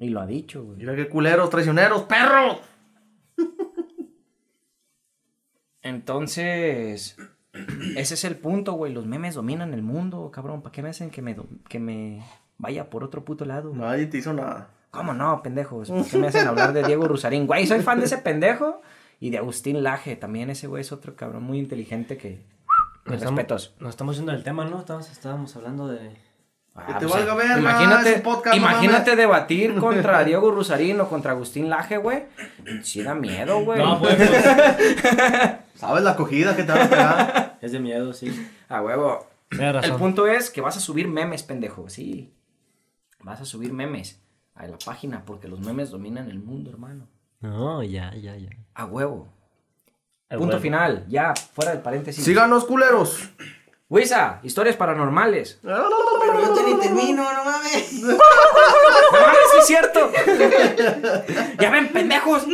Y lo ha dicho, güey. Mira qué culeros, traicioneros, perros. Entonces, ese es el punto, güey. Los memes dominan el mundo, cabrón. ¿Para qué me hacen que me, que me vaya por otro puto lado? Nadie te hizo nada. ¿Cómo no, pendejos? ¿Por qué me hacen hablar de Diego Rusarín? Güey, soy fan de ese pendejo. Y de Agustín Laje. También ese güey es otro cabrón muy inteligente que... Nos estamos- respetos. Nos estamos yendo del tema, ¿no? Estábamos, estábamos hablando de... Ah, Que te pues, valga verga, Imagínate, es un podcast, no imagínate debatir contra Diego Rusarín o contra Agustín Laje, güey. Sí da miedo, güey. No, pues, pues, ¿Sabes la acogida que te van a pegar? es de miedo, sí. A huevo. Razón. El punto es que vas a subir memes, pendejo. Sí. Vas a subir memes a la página porque los memes dominan el mundo, hermano. No, ya, ya, ya. A huevo. Punto final. Ya, fuera del paréntesis. Síganos, culeros. Wisa, historias paranormales. Pero yo te ni termino, no mames. ¡No mames, sí es cierto! ¡Ya ven, pendejos!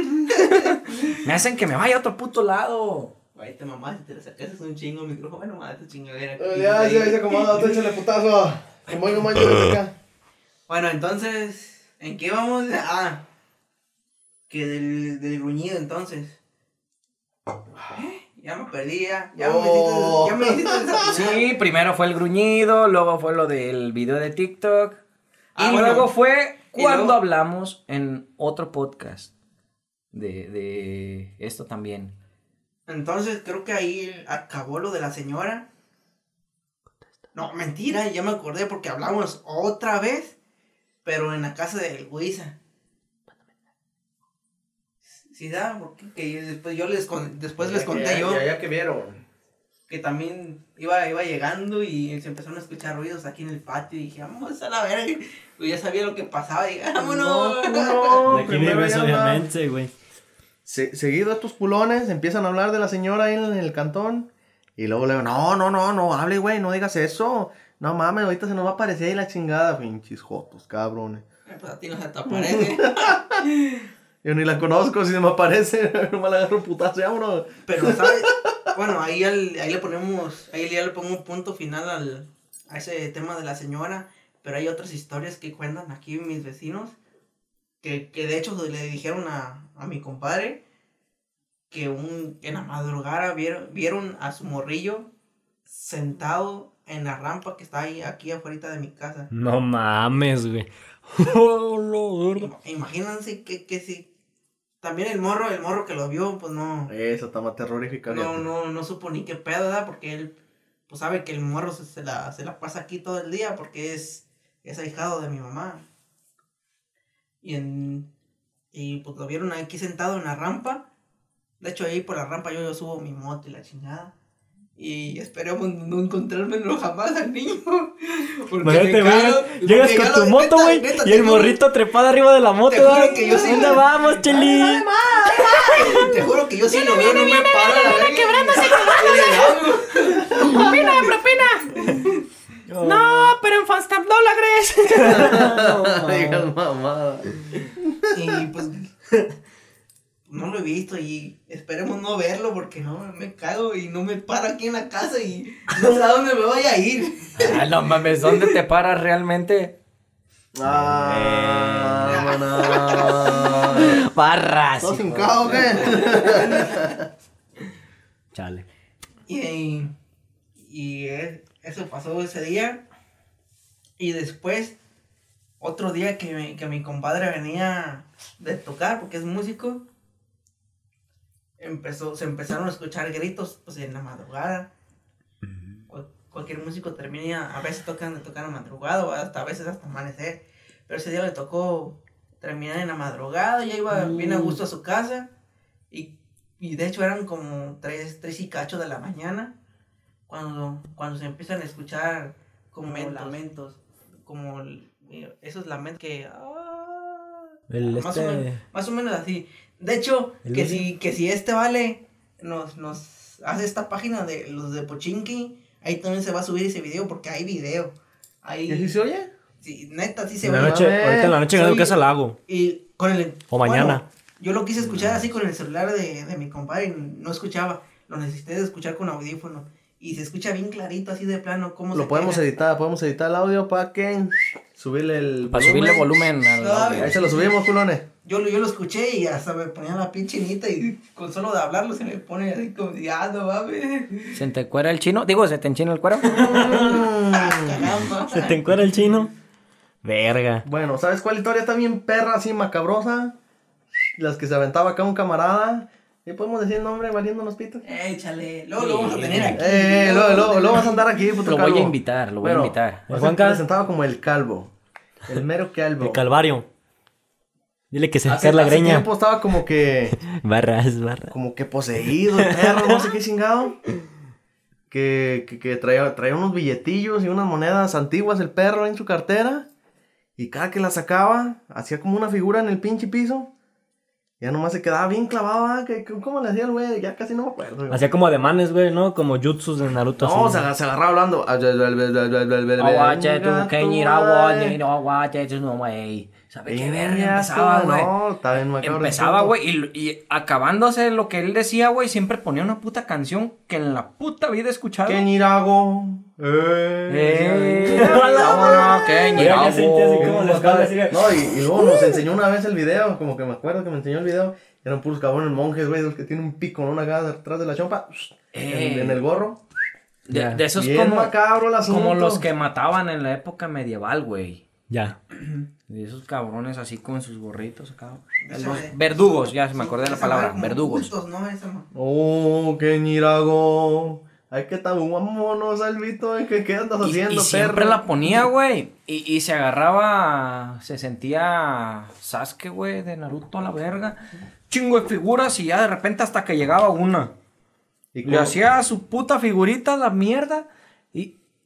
Me hacen que me vaya a otro puto lado. Güey, te mamás, te le sacas un chingo el micrófono. Bueno, madre, esta chingadera. Ya, ya, se acomoda, tú échale putazo. Como no manches de acá. Bueno, entonces, ¿en qué vamos? Ah, que del, del gruñido, entonces. ¿Eh? Ya me perdí, ya. Oh. me hiciste, ya me desatinar. Sí, primero fue el gruñido, luego fue lo del video de TikTok. Y Ah, bueno. luego fue Y cuando luego- hablamos en otro podcast de, de esto también. Entonces, creo que ahí acabó lo de la señora. No, mentira, ya me acordé porque hablamos otra vez, pero en la casa del Guisa. Sí, da, porque que después yo les con- después les conté yo. Ya, ya que vieron. que también iba, iba llegando y se empezaron a escuchar ruidos aquí en el patio y dije, vamos a la verga. Pues ya sabía lo que pasaba y dije, vámonos. No, no, primero obviamente, güey. Se- seguido estos culones empiezan a hablar de la señora ahí en el cantón. Y luego le digo, no, no, no, no hable, güey, no digas eso. No mames, ahorita se nos va a aparecer ahí la chingada, pinches jotos, cabrones. Pues a ti no se te aparece. Yo ni la conozco, si se me aparece, no me la agarro un putazo, ya, vámonos. Pero, ¿sabes? Bueno, ahí, al- ahí le ponemos, ahí ya le pongo un punto final al, a ese tema de la señora. Pero hay otras historias que cuentan aquí mis vecinos. Que, que de hecho le dijeron a, a mi compadre que un, en la madrugada vieron, vieron a su morrillo sentado en la rampa que está ahí aquí afuera de mi casa. No mames, güey. Oh, Imagínense que, que si también el morro, el morro que lo vio, pues no. Esa está más terrorífica. No, no, no supo ni qué pedo, ¿verdad? Porque él, pues sabe que el morro se, se la, se la pasa aquí todo el día porque es, es ahijado de mi mamá. Y en, y pues lo vieron aquí sentado en la rampa. De hecho, ahí por la rampa yo, yo subo mi moto y la chingada. Y esperemos no encontrármelo jamás al niño. Porque cago, Llegas porque con tu lo- moto, güey, y el morrito trepado arriba de la moto, te juro que yo sí- ¿Dónde vamos, Cheli? Te juro que yo sí lo veo, no me paro a la verga. quebrándose No, pero en Fanstamp dólares. No digas mamada. Y pues no lo he visto y esperemos no verlo porque no me cago y no me paro aquí en la casa y no sé a dónde me voy a ir. Ah, no mames, ¿dónde te paras realmente? Ah, vámonos. Barras. ¿Estás qué? Chale. Y, y eh, eso pasó ese día. Y después, otro día que mi, que mi compadre venía de tocar porque es músico, empezó, se empezaron a escuchar gritos pues en la madrugada. cualquier músico termina, a veces tocan, tocan a madrugada o hasta a veces hasta amanecer. Pero ese día le tocó terminar en la madrugada, ya iba bien a gusto a su casa. Y, y de hecho eran como tres, tres y cacho de la mañana. Cuando, cuando se empiezan a escuchar como lamentos. Como eh, esos lamentos que... ah, El más, o este- menos, más o menos así. De hecho, ¿El que si, que si este vale nos, nos hace esta página de los de Pochinki, ahí también se va a subir ese video porque hay video. Ahí, ¿Y así se oye? sí, neta, sí se En la ve. noche, ahorita en la noche en casa la hago. Y con el... O mañana. yo lo quise escuchar así con el celular de, de mi compadre y no escuchaba. Lo necesité de escuchar con audífono. Y se escucha bien clarito así de plano cómo Lo se podemos pega. editar, podemos editar el audio para que subirle el Para subirle volumen al No, audio. Ahí se lo subimos, culones. Yo, lo- yo lo escuché y hasta me ponía la pinche chinita y con solo de hablarlo se me pone así como, no mames. ¿Se te cuera el chino? Digo, ¿se te enchina el cuero? Caramba. ¿Se te encuera el chino? Verga. Bueno, ¿sabes cuál historia está bien perra, así macabrosa? Las que se aventaba acá un camarada. ¿Y podemos decir el nombre valiendo los pitos? Échale. Luego lo vamos a tener aquí. Eh, luego, luego, luego vas a andar aquí, puto Lo voy a invitar, lo voy Bueno, a invitar. Se Juanca. presentaba como el calvo. El mero calvo. El calvario. Dile que se Hace, la hace greña. tiempo estaba como que, Barras, barras. como que poseído el perro, no sé qué chingado. Que, que, que traía, traía unos billetillos y unas monedas antiguas el perro en su cartera. Y cada que la sacaba, hacía como una figura en el pinche piso. Ya nomás se quedaba bien clavado, ah, que, ¿cómo le hacía el güey? Ya casi no me acuerdo. güey. Hacía como ademanes, güey, ¿no? Como jutsus de Naruto. No, así. se, se agarraba hablando. ¿Sabe qué verga Venga empezaba, güey? No, está bien macabro. Empezaba, güey, y, y acabándose lo que él decía, güey, siempre ponía una puta canción que en la puta vida he escuchado. ¿Qué ñirago? Eh, Eh. vámonos, así que- No, y, y luego nos enseñó una vez el video, como que me acuerdo que me enseñó el video. Eran puros cabrones monjes, güey, los que tienen un pico, ¿no? Una acá detrás de la chompa, en, Eh. en el gorro. De, Ya. de esos Bien como, macabro el asunto. como los que mataban en la época medieval, güey. Ya. De esos cabrones así con sus gorritos acá. Los de- verdugos, ya se me acordé de la palabra, verdugos. Oh, qué ñirago. Ay, qué tan vámonos, Salvito, ¿qué, qué andas Y, haciendo, y siempre perro? la ponía, güey. Y, y se agarraba, se sentía Sasuke, güey, de Naruto a la verga. Chingo de figuras y ya de repente hasta que llegaba una. Y Le hacía su puta figurita, la mierda.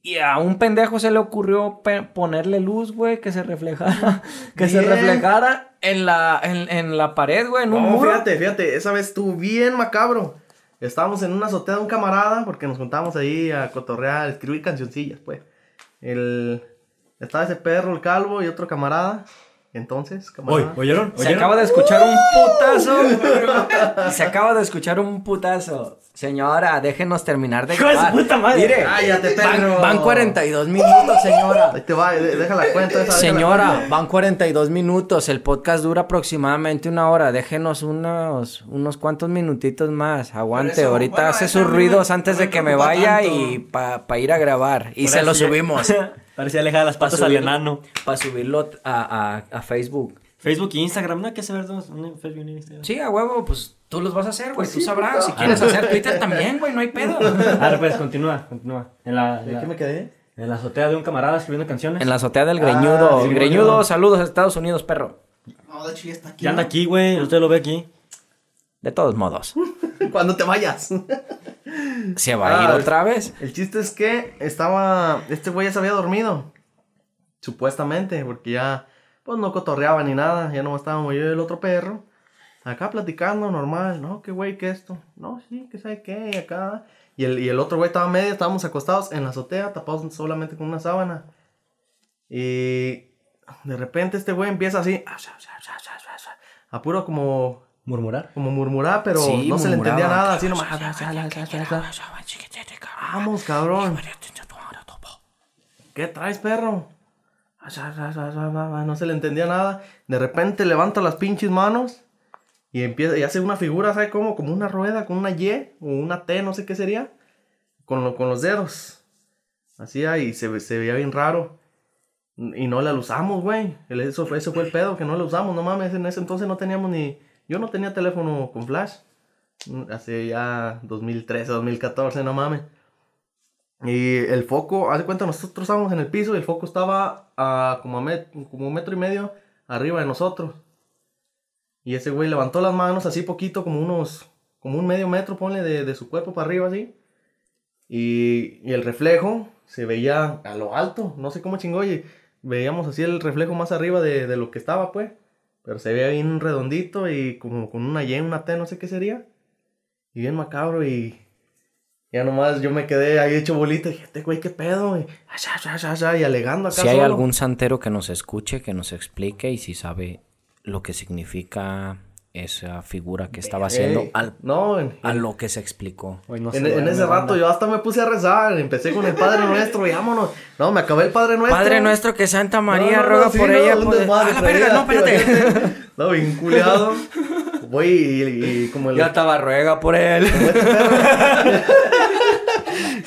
Y, a un pendejo se le ocurrió pe- ponerle luz, güey, que se reflejara. Que se reflejara en la, en, en la pared, güey, en un No, muro. fíjate, fíjate, esa vez estuvo bien macabro. Estábamos en una azotea de un camarada, porque nos juntábamos ahí a cotorrear, a escribir cancioncillas, pues. El... Estaba ese perro, el calvo, y otro camarada. Entonces, Oy, camarada. ¿oyeron? Se ¿Oyeron? acaba de escuchar un putazo. Se acaba de escuchar un putazo. Señora, déjenos terminar de Hijo de su grabar. puta madre. Mire, Cállate, perro. van, van 42 minutos, señora. Ahí te va, de- deja la cuenta esa. deja la Señora, cuenta. van 42 minutos. El podcast dura aproximadamente una hora. Déjenos unos, unos cuantos minutitos más. Aguante. Eso, Ahorita bueno, hace sus ruidos antes de que me vaya tanto. y para ir a grabar. Y se lo subimos. Parecía alejada las Pa' patas al enano. Para subirlo a, a- a Facebook. Facebook y Instagram, ¿no? Hay que saber dos. Un Facebook y un Instagram. Sí, a huevo, pues tú los vas a hacer, güey. Pues tú sí, sabrás. Si quieres hacer Twitter también, güey, no hay pedo. Ahora pues, continúa, continúa. En la, ¿De la, qué me quedé? en la azotea de un camarada escribiendo canciones. En la azotea del greñudo. Ah, sí, greñudo, saludos a Estados Unidos, perro. No, de hecho ya está aquí. Ya anda ¿no? aquí, güey. Usted lo ve aquí. De todos modos. Cuando te vayas. Se va a ir Ah, otra vez. El chiste es que estaba. Este güey ya se había dormido. Supuestamente, porque ya. Pues no cotorreaba ni nada. Ya no estábamos yo y el otro perro. Acá platicando normal. No, qué güey, qué esto. No, sí, que sabe qué. y acá. Y el, y el otro güey estaba medio. Estábamos acostados en la azotea, tapados solamente con una sábana. Y. De repente este güey empieza así. A puro como. Murmurar. Como murmurar, pero Sí, no se le entendía nada. Así nomás. Vamos, cabrón. ¿Qué traes, perro? No se le entendía nada. De repente levanta las pinches manos y empieza y hace una figura, ¿sabe cómo? Como una rueda, con una Y o una T, no sé qué sería. Con, lo- con los dedos. Así ahí se, se veía bien raro. Y no la usamos, güey. Eso fue, ese fue el pedo, que no la usamos, no mames. En ese entonces no teníamos ni. Yo no tenía teléfono con flash. Hace ya 2013, 2014, no mames. Y el foco, haz de cuenta, nosotros estábamos en el piso y el foco estaba a como, a met- como un metro y medio arriba de nosotros. Y ese güey levantó las manos así poquito, como unos, como un medio metro, ponle, de, de su cuerpo para arriba así. Y, y el reflejo se veía a lo alto, no sé cómo chingó, y veíamos así el reflejo más arriba de, de lo que estaba, pues. Pero se veía bien redondito y como con una Y, una T, no sé qué sería. Y bien macabro y ya nomás yo me quedé ahí hecho bolita y dije, este güey, qué pedo. Y, asha, y alegando acá Si hay solo. algún santero que nos escuche, que nos explique y si sabe lo que significa esa figura que estaba haciendo Ey, al, no, en, a lo que se explicó. No en- se en duerme, ese rato yo hasta me puse a rezar. Empecé con el Padre Nuestro y vámonos. No, me acabé el Padre Nuestro. Padre nuestro que Santa María No, no, ruega sí, por ella. por- desmadre ¡A la verga! traía, No, espérate. No, bien culiado. Voy y, y- y como el... Ya estaba ruega por él.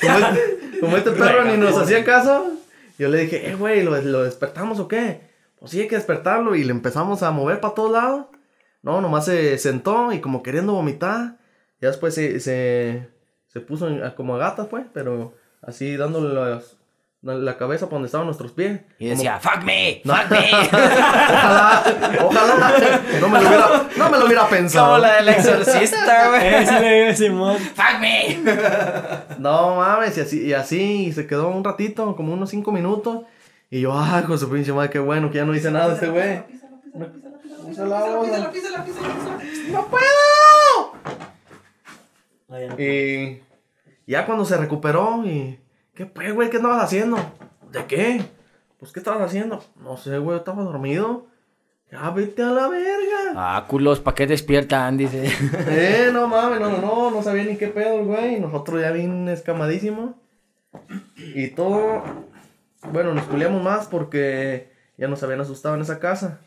Como este, como este perro ni nos hacía caso, yo le dije, eh, güey, ¿lo, ¿lo despertamos o qué? Pues sí, hay que despertarlo. Y le empezamos a mover para todos lados. No, nomás se sentó y como queriendo vomitar. Ya después se, se, se puso en- como a gatas, pues, pero así dándole las- la, la cabeza por donde estaban nuestros pies. Y Como- decía, fuck me, fuck me. ojalá, ojalá. No me lo hubiera, no me lo hubiera pensado. Como la del exorcista, güey. Simón. Fuck me. No mames, y así, y así y se quedó un ratito, como unos cinco minutos. Y yo, con su pinche madre, qué bueno que ya no dice nada este güey. Písala, písala, písala, písala. ¡No puedo! Y ya cuando se recuperó, y. ¿Qué pues, güey? ¿Qué andabas haciendo? ¿De qué? Pues, ¿qué estabas haciendo? No sé, güey, estaba dormido. Ya vete a la verga. Ah, culos, ¿pa' qué despiertan? Dice. Eh, no mames, no, no, no, no sabía ni qué pedo, el güey. Nosotros ya bien escamadísimo. Y todo. Bueno, nos culiamos más porque ya nos habían asustado en esa casa.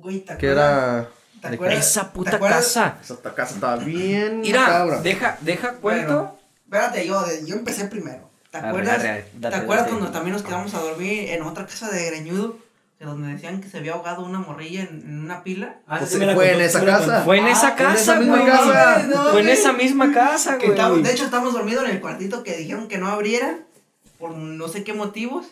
Güey, ¿te Que era. ¿Te de- acuerdas? Esa ¿Te puta acuerdas? casa. Esa casa estaba bien. Mira, macabra. deja, deja cuento. Bueno, espérate, yo, yo empecé primero. ¿Te acuerdas? arre, date, ¿Te acuerdas date. cuando también nos quedamos a dormir en otra casa de Greñudo? Que donde decían que se había ahogado una morrilla en, en una pila. Ah, Pues sí fue en esa casa. Fue en Ah, esa en esa casa, güey. casa. No, Fue en esa misma casa, Que güey. estamos- de hecho, estamos dormidos en el cuartito que dijeron que no abriera por no sé qué motivos.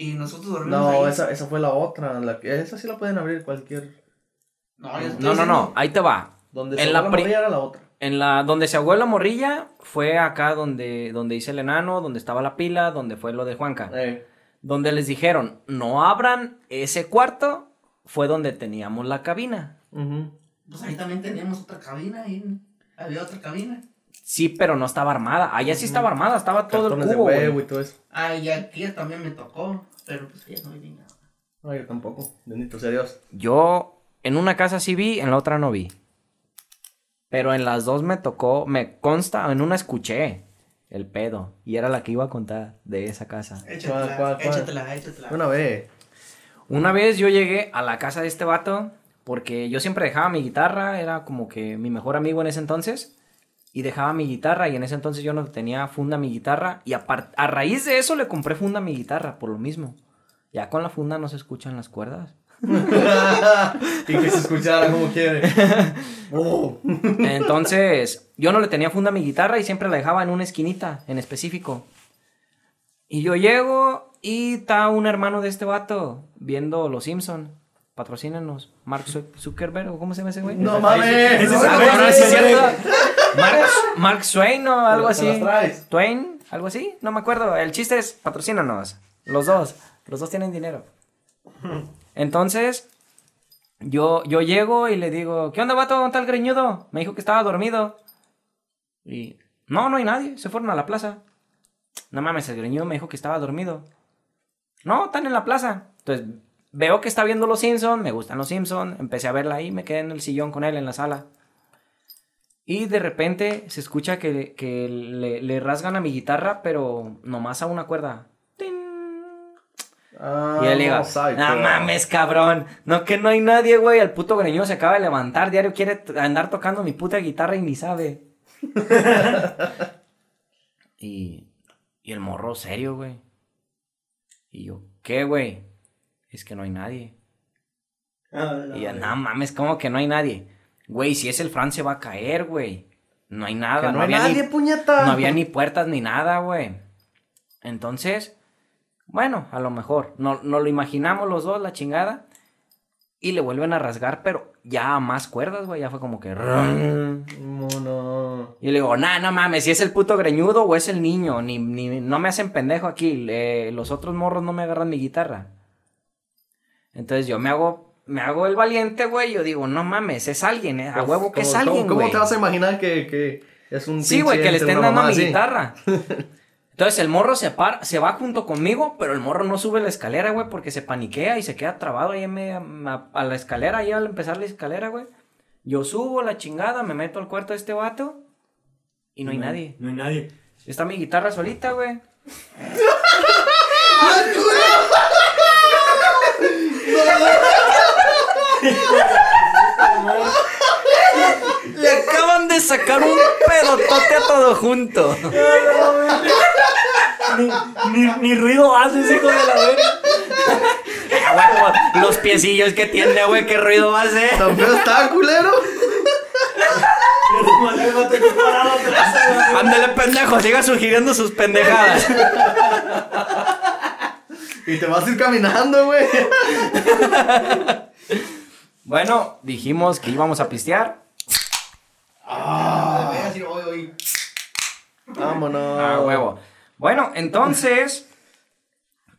Y nosotros dormimos No, ahí. esa, esa fue la otra. La que, esa sí la pueden abrir cualquier. No, No, no, Ahí te va. Donde En se la la morrilla era la otra. En la donde se ahogó la morrilla fue acá donde donde hice el enano, donde estaba la pila, donde fue lo de Juanca. Eh, Donde les dijeron, "No abran ese cuarto", fue donde teníamos la cabina. ujú. Pues ahí también teníamos otra cabina. Ahí había otra cabina. Sí, pero no estaba armada. Allá sí estaba armada, estaba todo el Cartones de cubo. güey. huevo y todo eso. Ah, y aquí también me tocó. Pero pues ya no vi nada. No, yo tampoco. Bendito sea Dios. Yo en una casa sí vi, en la otra no vi. Pero en las dos me tocó, me consta, en una escuché el pedo. Y era la que iba a contar de esa casa. Échatela, cuál, cuál? échatela, échatela. Una vez. Una vez yo llegué a la casa de este vato porque yo siempre dejaba mi guitarra, era como que mi mejor amigo en ese entonces. Y dejaba mi guitarra y en ese entonces yo no tenía funda a mi guitarra. Y a raíz de eso le compré funda a mi guitarra, por lo mismo. Ya con la funda no se escuchan las cuerdas. y que se escuchara como quiere. Oh. Entonces, yo no le tenía funda a mi guitarra y siempre la dejaba en una esquinita en específico. Y yo llego y está un hermano de este vato viendo Los Simpson. Patrocínenos. Mark Zu- Zuckerberg, ¿o cómo se llama ese güey? No mames. ese no es- es cierto. Mark, Mark Swain o algo ¿Te así. Twain, algo así. No me acuerdo. El chiste es patrocínanos. Los dos. Los dos tienen dinero. Entonces, yo, yo llego y le digo, ¿qué onda, vato? ¿Dónde está el greñudo? Me dijo que estaba dormido. Y, no, no hay nadie. Se fueron a la plaza. No mames, el greñudo me dijo que estaba dormido. No, están en la plaza. Entonces, veo que está viendo Los Simpson, me gustan Los Simpson, empecé a verla ahí, me quedé en el sillón con él en la sala. Y de repente se escucha que, que le, le rasgan a mi guitarra, pero nomás a una cuerda. ¡Tin! Ah, Y él digo, no, mames, cabrón. No, que no hay nadie, güey. El puto greñudo se acaba de levantar. Diario quiere andar tocando mi puta guitarra y ni sabe. y, y el morro serio, güey. Y yo, ¿qué, güey? Es que no hay nadie. Ah, Y yo, no mames, ¿cómo que no hay nadie? Güey, si es el Fran se va a caer, güey. No hay nada. Que no, no hay había nadie, ni, puñeta. no había ni puertas ni nada, güey. Entonces, bueno, a lo mejor, no, no lo imaginamos los dos, la chingada. Y le vuelven a rasgar, pero ya a más cuerdas, güey. Ya fue como que. Mono. Y le digo, nah, no mames, si es el puto greñudo o es el niño. Ni, ni, no me hacen pendejo aquí. eh, los otros morros no me agarran mi guitarra. Entonces yo me hago, me hago el valiente, güey. Yo digo, no mames, es alguien, eh, a huevo que es ¿Cómo- alguien, ¿Cómo, güey. cómo te vas a imaginar que, que es un Sí, güey, que le estén una dando mi así? guitarra. Entonces el morro se, para, se va junto conmigo, pero el morro no sube la escalera, güey, porque se paniquea y se queda trabado ahí en media- a, a la escalera, ahí al empezar la escalera, güey. Yo subo la chingada, me meto al cuarto de este vato y no hay nadie. No hay nadie. Está mi guitarra solita, güey. Le acaban de sacar un pedotote a todo junto. Ni, ni, ni ruido hace ese hijo de la verga. Ah, los piecillos que tiene, güey, qué ruido va a hacer. ¿Tan feo está, culero? Ándale, pendejo, siga sugiriendo sus pendejadas. Y te vas a ir caminando, güey. Bueno, dijimos que íbamos a pistear. Vámonos. Ah, huevo. Bueno, entonces.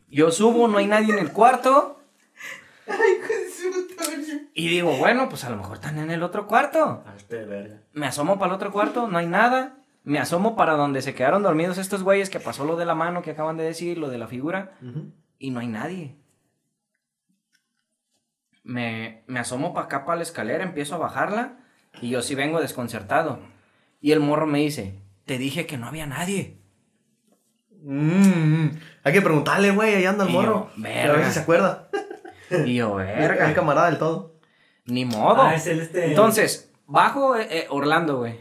Yo subo, no hay nadie en el cuarto. Y digo, bueno, pues a lo mejor están en el otro cuarto. De verga. Me asomo para el otro cuarto, no hay nada. Me asomo para donde se quedaron dormidos estos güeyes que pasó lo de la mano que acaban de decir, lo de la figura. Y no hay nadie. Me, me asomo para acá, para la escalera, empiezo a bajarla. Y yo sí vengo desconcertado. Y el morro me dice, te dije que no había nadie. Mm, hay que preguntarle, güey. Ahí anda el Y morro. yo, A ver si se acuerda. Y yo, Es verga. camarada del todo. Ni modo. Ah, es el este. Entonces, bajo eh, eh, Orlando, güey.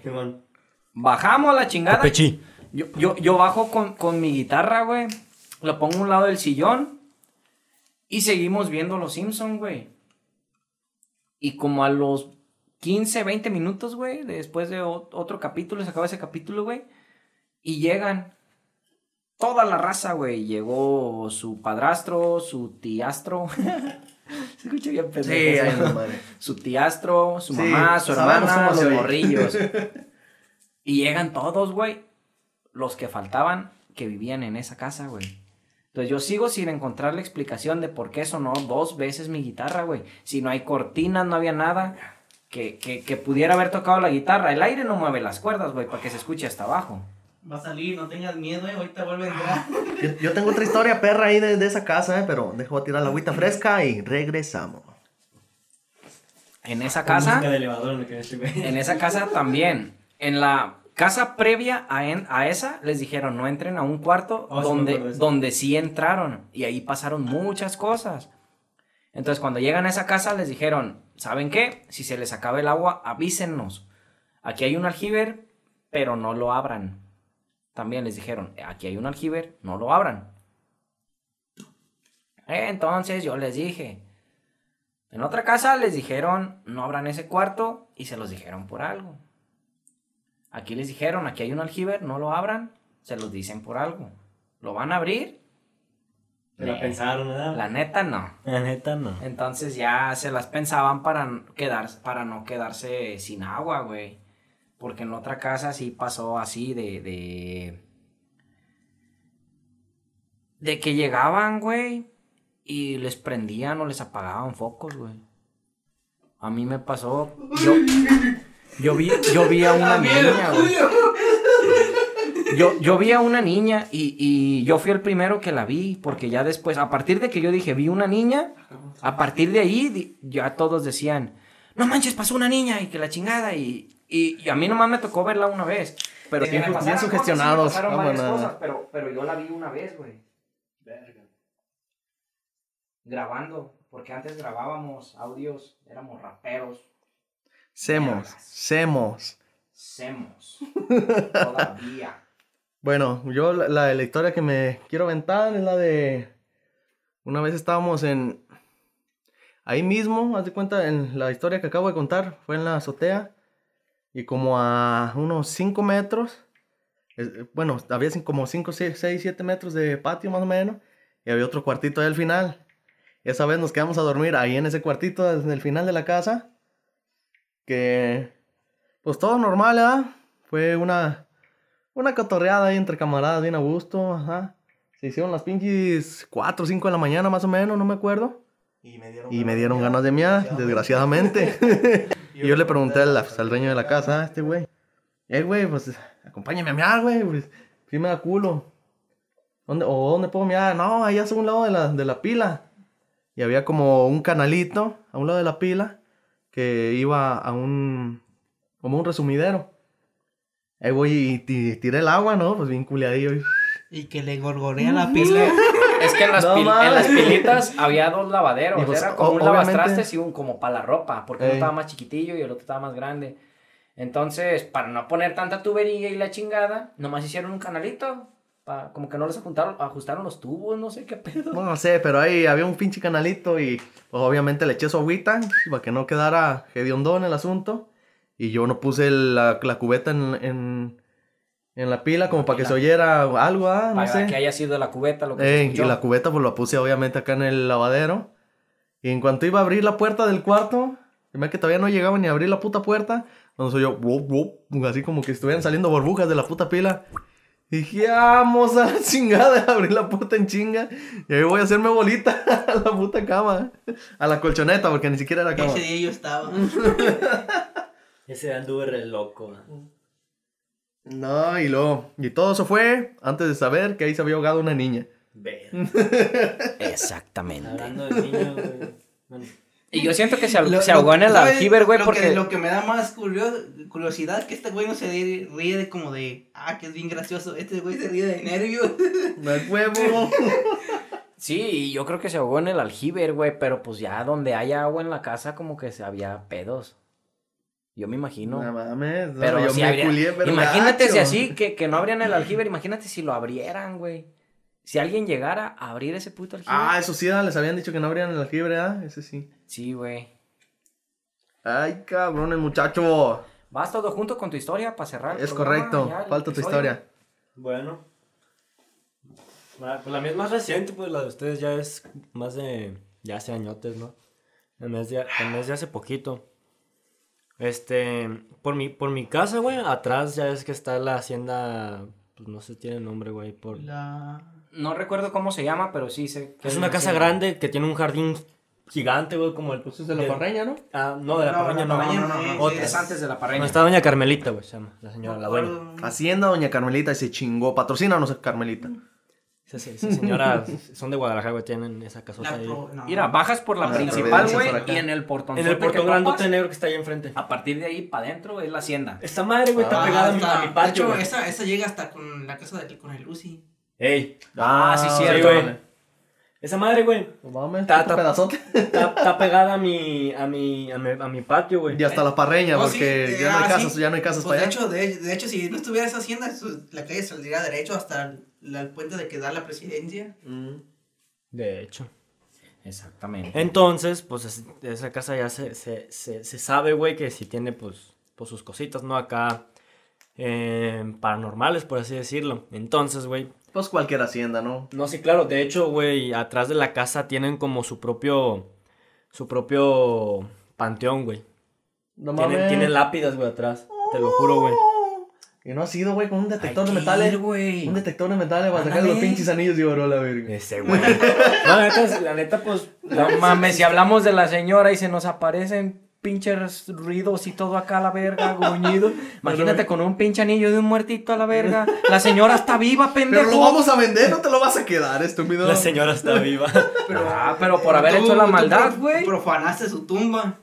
Bajamos la chingada. Yo, yo, yo bajo con, con mi guitarra, güey. Lo pongo a un lado del sillón. Y seguimos viendo Los Simpson, güey. Y como a los 15, 20 minutos, güey, después de otro capítulo, se acaba ese capítulo, güey. Y llegan toda la raza, güey. Llegó su padrastro, su tiastro. se escucha bien pendejo. Sí. Su tiastro, su Sí, mamá, su sabemos hermana, los morrillos. y llegan todos, güey. Los que faltaban que vivían en esa casa, güey. Entonces yo sigo sin encontrar la explicación de por qué sonó dos veces mi guitarra, güey. Si no hay cortinas, no había nada que, que, que pudiera haber tocado la guitarra. El aire no mueve las cuerdas, güey, para que se escuche hasta abajo. Va a salir, no tengas miedo, eh. Ahorita vuelve a entrar. Yo, yo tengo otra historia perra ahí de, de esa casa, eh, pero dejo tirar la agüita fresca y regresamos. En esa casa, en esa casa también. En la casa previa a, en- a esa, les dijeron no entren a un cuarto Oh, sí donde, eso. donde sí entraron. Y ahí pasaron muchas cosas. Entonces, cuando llegan a esa casa, les dijeron, ¿saben qué? Si se les acaba el agua, avísennos. Aquí hay un aljiber, pero no lo abran. También les dijeron, aquí hay un aljiber, no lo abran. Entonces yo les dije, en otra casa les dijeron, no abran ese cuarto y se los dijeron por algo. Aquí les dijeron, aquí hay un aljiber, no lo abran, se los dicen por algo. ¿Lo van a abrir? Se la Nee. pensaron, ¿verdad? La neta no. La neta no. Entonces ya se las pensaban para, quedarse, para no quedarse sin agua, güey. Porque en otra casa sí pasó así de... De, de que llegaban, güey, y les prendían o les apagaban focos, güey. A mí me pasó... Yo, yo, vi, yo vi a una niña, güey. Yo, yo vi a una niña y, y yo fui el primero que la vi, porque ya después, a partir de que yo dije, vi una niña, a partir de ahí di- ya todos decían, no manches, pasó una niña y que la chingada, y, y, y a mí nomás me tocó verla una vez. Pero Bien- que me bien pasaran cosas, sugestionados, sí me pasaron varias vámonos. cosas, pero, pero yo la vi una vez, güey. Grabando, porque antes grabábamos audios, éramos raperos, Semos, semos. semos, todavía. Bueno, yo la, la, la historia que me quiero aventar es la de... Una vez estábamos en... Ahí mismo, haz de cuenta, en la historia que acabo de contar, fue en la azotea. Y como a unos 5 metros es- bueno, había como 5, 6, 7 metros de patio más o menos. Y había otro cuartito ahí al final. Esa vez nos quedamos a dormir ahí en ese cuartito desde el final de la casa. Que, pues todo normal, ¿verdad? Fue una, una cotorreada ahí entre camaradas, bien a gusto, ajá. Se hicieron las pinches 4 o 5 de la mañana más o menos, no me acuerdo. Y me dieron, Y me dieron ganas de miar, desgraciadamente. y yo le pregunté al, al dueño de la casa, "Ah, este güey. Eh, güey, pues acompáñame a miar, güey. Pues sí me da culo. ¿Dónde, ¿O dónde puedo miar? No, allá a un lado de la, de la pila. Y había como un canalito a un lado de la pila que iba a un. como un resumidero. Ahí voy y ti- tiré el agua, ¿no? Pues bien culiadillo. y- Y que le gorgorea la pila. Es que en las, No pil- en las pilitas había dos lavaderos. Pues, era como un lavastrastes y un como para la ropa. Porque uno estaba más chiquitillo y el otro estaba más grande. Entonces, para no poner tanta tubería y la chingada, nomás hicieron un canalito. Pa- como que no les ajustaron, ajustaron los tubos, no sé qué pedo. No sé, pero ahí había un pinche canalito y pues, obviamente le eché su agüita para que no quedara hediondón el asunto. Y yo no puse la, la cubeta en, en, en la pila como para que se oyera algo, ah, no para sé. que haya sido la cubeta lo que se Ey, y la cubeta pues la puse obviamente acá en el lavadero. Y en cuanto iba a abrir la puerta del cuarto, se me que todavía no llegaba ni a abrir la puta puerta, soy yo, así como que estuvieran saliendo burbujas de la puta pila. Y dije, vamos a la chingada, abrir la puta en chinga. Y ahí voy a hacerme bolita a la puta cama. A la colchoneta, porque ni siquiera era cama. Ese día yo estaba. Ese anduve re loco. ¿no? No, y luego, y todo eso fue antes de saber que ahí se había ahogado una niña. Ver. Exactamente. Hablando de niños, güey. Bueno, Y yo siento que se, Lo- se ahogó en el aljiber, güey, porque... Que, lo que me da más curio- curiosidad que este güey no se ríe, ríe de como de, ah, que es bien gracioso. Este güey se ríe de nervios. ¡Me huevo! Sí, y yo creo que se ahogó en el aljiber, güey, pero pues ya donde haya agua en la casa como que se había pedos. Yo me imagino. No mames, no, pero yo si me habría- culié, pero Imagínate si así, que, que no abrían el aljiber, imagínate si lo abrieran, güey. Si alguien llegara a abrir ese puto aljiber. Ah, eso sí, ah, les habían dicho que no abrían el aljibre, ¿ah? Ese sí. Sí, güey. Ay, cabrón, el muchacho. Vas todo junto con tu historia para cerrar. Es correcto, ya, falta tu historia. Bueno. Pues la mía es más reciente, pues la de ustedes ya es más de. Ya hace añotes, ¿no? El mes de, el mes de hace poquito. Este. Por mi, por mi casa, güey, atrás ya es que está la hacienda. Pues no sé, tiene nombre, güey. Por... La... No recuerdo cómo se llama, pero sí sé. que Es una casa grande que tiene un jardín gigante, güey, como el. Pues es de la parreña, ¿no? Ah, no, de la No, parreña no. parreña No, no, no, no. Es antes de la No, parreña. está doña Carmelita, güey, se llama, la señora, la dueña. Hacienda Doña Carmelita y se chingó. Patrocínanos, Carmelita. Esa, esa señora, son de Guadalajara, güey, tienen esa casota ahí. Mira, bajas por la Ah, principal, güey, y en el portón. En el portón grandote negro que está ahí enfrente. A partir de ahí para adentro es la hacienda. Esta madre, güey, está Ah, pegada a mi- está- a mi patio, De hecho, esa, esa llega hasta con la casa de, con el Lucy. Ey, Ah, sí, sí, cierto. Esa madre, güey, No mames, está, está pegada a mi, a mi, a mi, a mi patio, güey. Y hasta la parreña, Oh, porque sí, ya no hay ah, casas, sí. ya no hay casas Pues para de allá. hecho, de, de hecho, si no estuviera esa hacienda, la calle saldría derecho hasta la- el puente de que da la presidencia. Mm. De hecho. Exactamente. Entonces, pues es- esa casa ya se, se, se, se sabe, güey, que si tiene, pues, pues sus cositas, ¿no? Acá, eh, paranormales, por así decirlo. Entonces, güey, Pues cualquier hacienda, ¿no? No, sí, claro. De hecho, güey, atrás de la casa tienen como su propio. Su propio panteón, güey. No Tienen, mames. tienen lápidas, güey, atrás. Te lo juro, güey. Y no ha sido, güey, con un detector de metales. güey. Un detector de metales para sacar los pinches anillos de oro a la verga. Ese, güey. No, la neta, la neta, pues. No mames, si hablamos de la señora y se nos aparecen pinches ruidos y todo acá a la verga, gruñido. Imagínate con un pinche anillo de un muertito a la verga. La señora está viva, pendejo. Pero lo vamos a vender, no te lo vas a quedar, estúpido. La señora está viva. Ah, pero por haber Tú- hecho la maldad, pro- güey. Profanaste su tumba.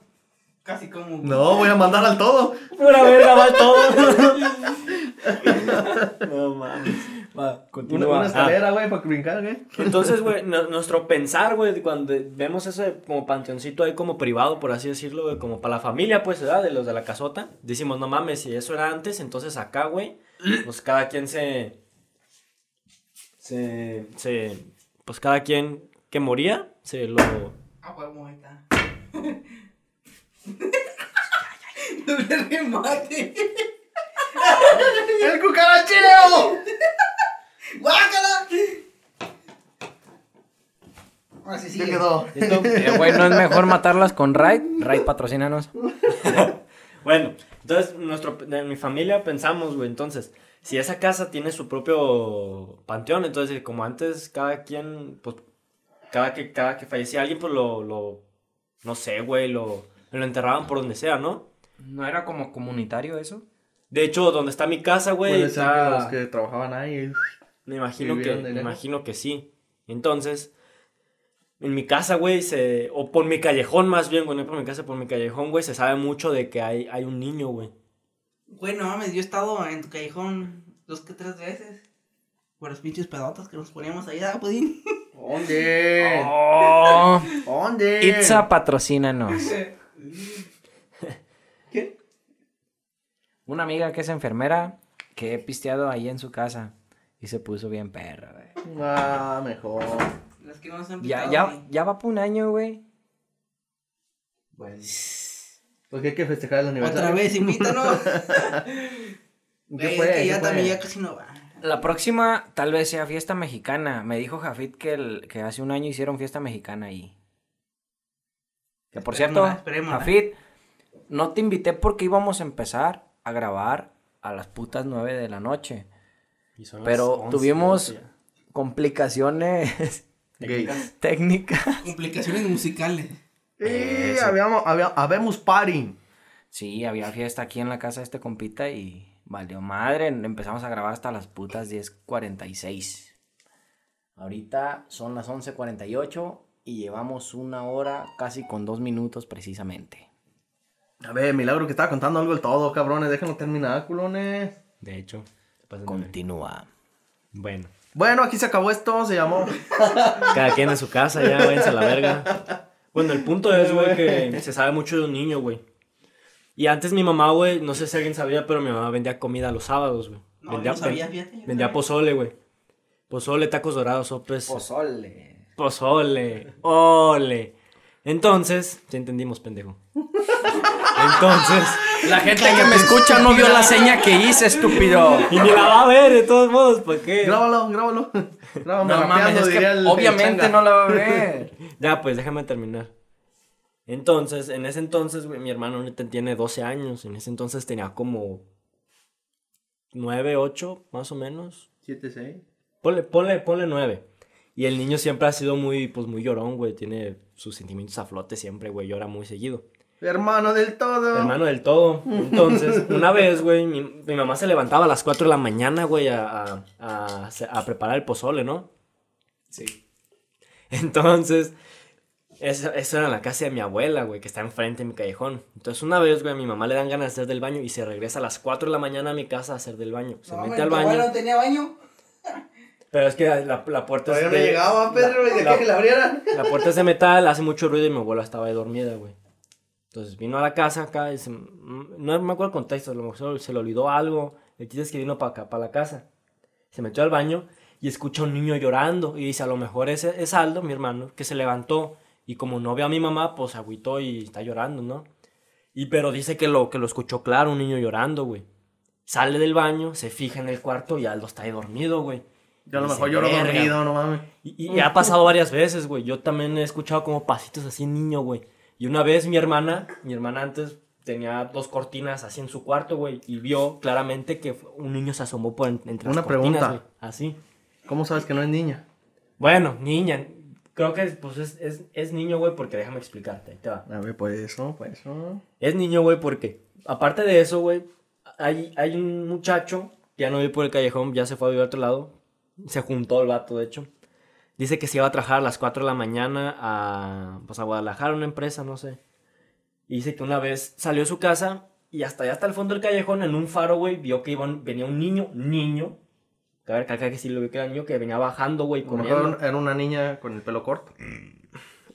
Casi como. No, voy a mandar al todo. Pura verga, va todo. no mames. Va, Una, continúa. una Ah. escalera, güey, para brincar, güey. Entonces, güey, nuestro pensar, güey, cuando vemos ese como panteoncito ahí como privado, por así decirlo, güey, como para la familia, pues, ¿verdad? De los de la casota. Decimos, no mames, si eso era antes, entonces acá, güey, pues cada quien se... Se... se pues cada quien que moría, se lo... Ah, huevo, ahí está. Doble remate. ¡El cucaracheo! ¡Guácala! Ahora sí ¿Qué sigue. quedó? Eh, Güey, ¿no es mejor matarlas con Raid? Raid, patrocínanos. Bueno, entonces, nuestro, de mi familia pensamos, güey, entonces, si esa casa tiene su propio panteón, entonces, como antes, cada quien, pues, cada que, cada que fallecía alguien, pues, lo, lo no sé, güey, lo, lo enterraban por donde sea, ¿no? ¿No era como comunitario eso? De hecho, donde está mi casa, güey, Puede ser que está- los que trabajaban ahí. Me imagino que, me imagino que sí. Entonces, en mi casa, güey, se, o por mi callejón más bien, güey, no por mi casa, por mi callejón, güey, se sabe mucho de que hay, hay un niño, güey. Güey, no mames, yo he estado en tu callejón dos que tres veces. Por los pinches pedotas que nos poníamos ahí, ¿verdad, Pudín? ¿Dónde? Oh, ¿Dónde? Itza, patrocínanos. ¿Qué? Una amiga que es enfermera que he pisteado ahí en su casa y se puso bien perra, güey. Ah, mejor. Las que no nos han Ya, picado, ya, ya va por un año, güey. Bueno. Porque hay que festejar el aniversario. Otra vez, invítanos. ¿Qué fue? que ¿Qué ya fue? también ya casi no va. La próxima tal vez sea fiesta mexicana. Me dijo Jafit que, el- que hace un año hicieron fiesta mexicana ahí. Que por cierto, esperémosla. Jafit, no te invité porque íbamos a empezar a grabar a las putas nueve de la noche. Y Pero 11, tuvimos ya. complicaciones técnicas. Complicaciones musicales. Sí, habíamos, había, habemos party. Sí, había fiesta aquí en la casa de este compita y valió madre. Empezamos a grabar hasta las putas 10.46. Ahorita son las 11.48 y llevamos una hora casi con dos minutos precisamente. A ver, milagro que estaba contando algo del todo, cabrones. Déjenlo terminar, culones. De hecho, Continúa. bueno, Bueno, aquí se acabó esto. Se llamó. cada quien en su casa, ya, váyanse a la verga. Bueno, el punto es, güey, que se sabe mucho de un niño, güey. Y antes mi mamá, güey, no sé si alguien sabía, pero mi mamá vendía comida los sábados, güey. No, vendía, yo sabía, fíjate. yo vendía sabía. pozole, güey. Pozole, tacos dorados, sopes. Pozole. Pozole. Ole. Entonces, ya entendimos, pendejo. Entonces, La gente que me escucha no vio la seña que hice, estúpido. y ni la va a ver, de todos modos, ¿por qué? Grábalo, grábalo. Grábame No rapeando, mames, es que diría el- el obviamente no la va a ver. Ya, pues déjame terminar. Entonces, en ese entonces, güey, mi hermano tiene 12 años. En ese entonces tenía como 9, 8, más o menos. Siete, seis. Ponle, ponle, ponle 9. Y el niño siempre ha sido muy, pues, muy llorón, güey. Tiene sus sentimientos a flote siempre, güey. Llora muy seguido. Hermano del todo. Hermano del todo. Entonces, una vez, güey, mi, mi mamá se levantaba a las 4 de la mañana, güey, a, a, a- a preparar el pozole, ¿no? Sí. Entonces, eso, eso era en la casa de mi abuela, güey, que está enfrente de mi callejón. Entonces, una vez, güey, a mi mamá le dan ganas de hacer del baño y se regresa a las 4 de la mañana a mi casa a hacer del baño. Se No, mete al ¿tu abuela baño. no tenía baño? Pero es que la, la puerta Todavía es no de, llegaba, Pedro, y de la- que la abrieran. la puerta es de metal, hace mucho ruido y mi abuela estaba ahí dormida, güey. Entonces vino a la casa acá y se- no me acuerdo el contexto, a lo mejor se le olvidó algo. El chiste es que vino para acá, para la casa. Se metió al baño y escucha a un niño llorando. Y dice, a lo mejor es, es Aldo, mi hermano, que se levantó. Y como no ve a mi mamá, pues agüitó y está llorando, ¿no? Y pero dice que lo, que lo escuchó claro, un niño llorando, güey. Sale del baño, se fija en el cuarto y Aldo está ahí dormido, güey. Yo a lo mejor lloro dormido, no mames. Y, y ha pasado varias veces, güey. Yo también he escuchado como pasitos así niño, güey. Y una vez mi hermana, mi hermana antes tenía dos cortinas así en su cuarto, güey. Y vio claramente que un niño se asomó por en- entre Una las cortinas, pregunta. güey. Así. ¿Cómo sabes que no es niña? Bueno, niña. Creo que pues es, es, es niño, güey, porque déjame explicarte. Ahí te va. A ver, pues eso, pues eso. Es niño, güey, porque aparte de eso, güey, hay, hay un muchacho que ya no vive por el callejón, ya se fue a vivir a otro lado. Se juntó el vato, de hecho. Dice que se iba a trabajar a las 4 de la mañana a, pues, a Guadalajara, una empresa, no sé. Y dice que una vez salió de su casa y hasta allá hasta el fondo del callejón, en un faro, güey, vio que iban, venía un niño, niño. A ver, acá que sí lo vio que era niño, que venía bajando, güey, corriendo. era una niña con el pelo corto.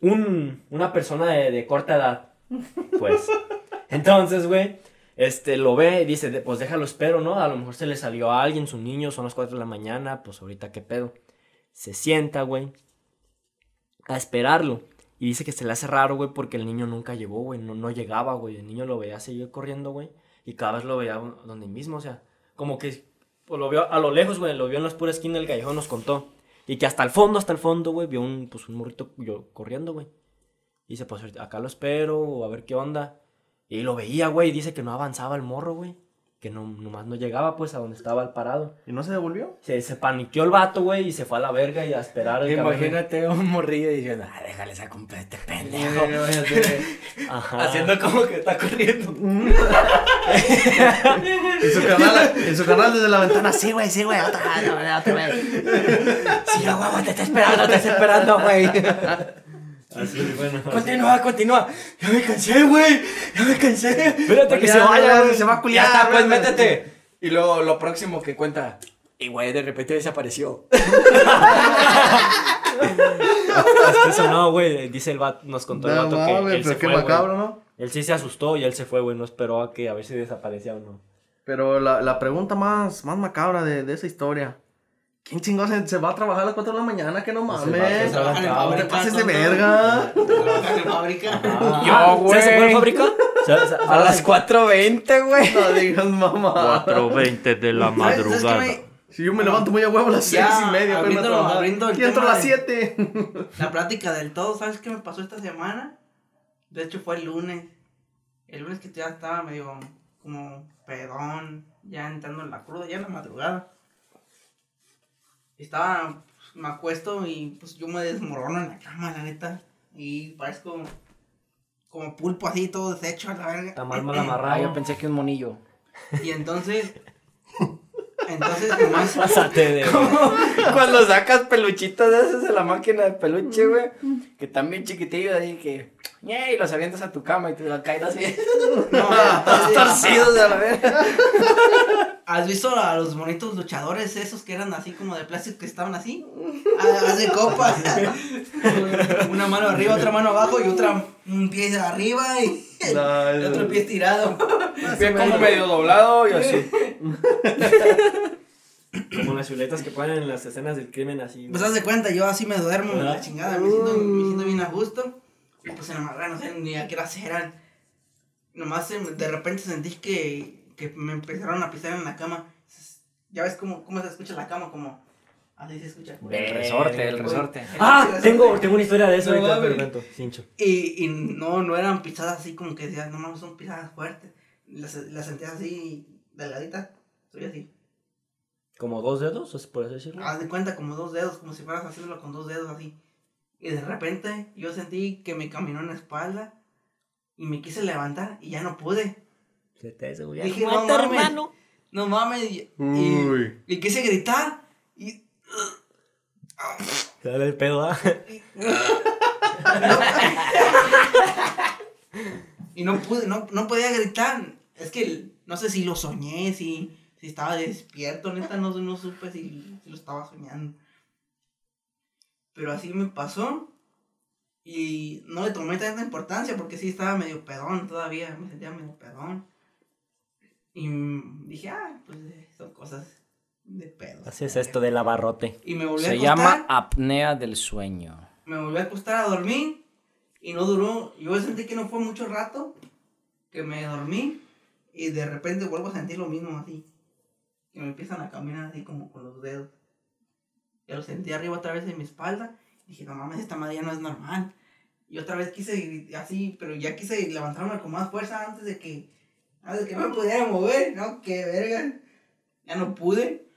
un, una persona de, de corta edad. Pues. Entonces, güey, este, lo ve y dice, pues déjalo espero, ¿no? A lo mejor se le salió a alguien, su niño, son las 4 de la mañana, pues ahorita qué pedo. Se sienta, güey, a esperarlo. Y dice que se le hace raro, güey, porque el niño nunca llegó, güey, no, no llegaba, güey. El niño lo veía seguir corriendo, güey, y cada vez lo veía donde mismo, o sea, como que pues, lo vio a lo lejos, güey, lo vio en la pura esquina del callejón, nos contó. Y que hasta el fondo, hasta el fondo, güey, vio un, pues, un morrito yo, corriendo, güey. Y dice, pues acá lo espero, a ver qué onda. Y lo veía, güey, y dice que no avanzaba el morro, güey. Que no, nomás no llegaba, pues, a donde estaba el parado. ¿Y no se devolvió? Se, se paniqueó el vato, güey, y se fue a la verga y a esperar. el cabrón. Imagínate un morrillo diciendo, ah, déjale esa compa de este pendejo. Ajá. Haciendo como que está corriendo. En su canal, en su canal desde la ventana, sí, güey, sí, güey, otra vez, otra vez. Sí, guagua te está esperando, te está esperando, güey. Así, bueno. Continúa, continúa. Ya me cansé, güey. Ya me cansé. Espérate que Ya, se vaya, se va a Ya culiar. está, pues métete. Y luego lo próximo que cuenta. Y güey, de repente desapareció. Hasta eso no, güey. Dice el vato, nos contó el vato que mames, él se pero qué fue, macabro, ¿no? Él sí se asustó y él se fue, güey. No esperó a que a ver si desaparecía o no. Pero la, la pregunta más, más macabra de, de esa historia. ¿Quién chingón se, se va a trabajar a las 4 de la mañana? Que no mames. No te fábrica, pases de verga. Fábrica. Yo, güey. ¿Se fue a la fábrica? A las 4.20, güey. No digas mamá. 4.20 de la ¿Sabes- sabes me- Si yo me levanto muy a huevo a las Ya, 6 y media. abriéndolo- abriendo el Y entro a las de- 7. La plática del todo, ¿sabes qué me pasó esta semana? De hecho fue el lunes. El lunes que ya estaba medio como pedón, ya entrando en la cruda, ya en la madrugada. Estaba, pues, me acuesto y pues yo me desmorono en la cama, la neta. Y parezco como pulpo así, todo deshecho a la verga. Está mal mal Ah, amarrado. yo pensé que un monillo. Y entonces, entonces nomás... Pásate de. Cuando sacas peluchitos de esos de la máquina de peluche, güey. Que bien chiquitillos ahí que. Y los avientas a tu cama y te la caes así. No, Todos torcidos de la verga. ¿Has visto a los bonitos luchadores esos que eran así como de plástico que estaban así? Ah, Haz de copa. Una mano arriba, otra mano abajo y otra un pie arriba y No, el otro pie estirado. Bien como medio doblado y así. Como las chuletas que ponen en las escenas del crimen así. Pues haz de cuenta, yo así me duermo, ¿Verdad? la chingada, me siento, me siento bien a gusto. Y pues en la madrugada no sé ni a qué horas eran. Nomás de repente sentí que, que me empezaron a pisar en la cama. Ya ves cómo, cómo se escucha la cama, como así se escucha. El resorte, el resorte. Ah, tengo, tengo una historia de eso No ahorita, pero cuento. Cincho. Y, y no, no eran pisadas así como que decías, no mames, son pisadas fuertes. Las, las sentías así, delgaditas. Soy así. ¿Como dos dedos? ¿es por así decirlo? Haz de cuenta como dos dedos, como si fueras haciéndolo con dos dedos así. Y de repente yo sentí que me caminó en la espalda y me quise levantar y ya no pude. Se te. Dije, no mames. hermano. No mames. Y, y, Uy. y quise gritar. Dale el pedo, ¿ah? y no pude, no, no podía gritar. Es que no sé si lo soñé, si, si estaba despierto, neta, no, no supe si, si lo estaba soñando. Pero así me pasó. Y no le tomé tanta importancia porque sí estaba medio pedón todavía, me sentía medio pedón. Y dije, ah, pues son cosas de pedo. Así es esto del abarrote. Y me volví a Se acostar. llama apnea del sueño. me volví a acostar a dormir y no duró. Yo sentí que no fue mucho rato que me dormí y de repente vuelvo a sentir lo mismo así. Que me empiezan a caminar así como con los dedos. Ya lo sentí arriba otra vez en mi espalda. Dije, no mames, esta madre ya no es normal. Y otra vez quise ir así, pero ya quise levantarme con más fuerza antes de que, antes de que no me pudiera mover. No, qué verga. Ya no pude.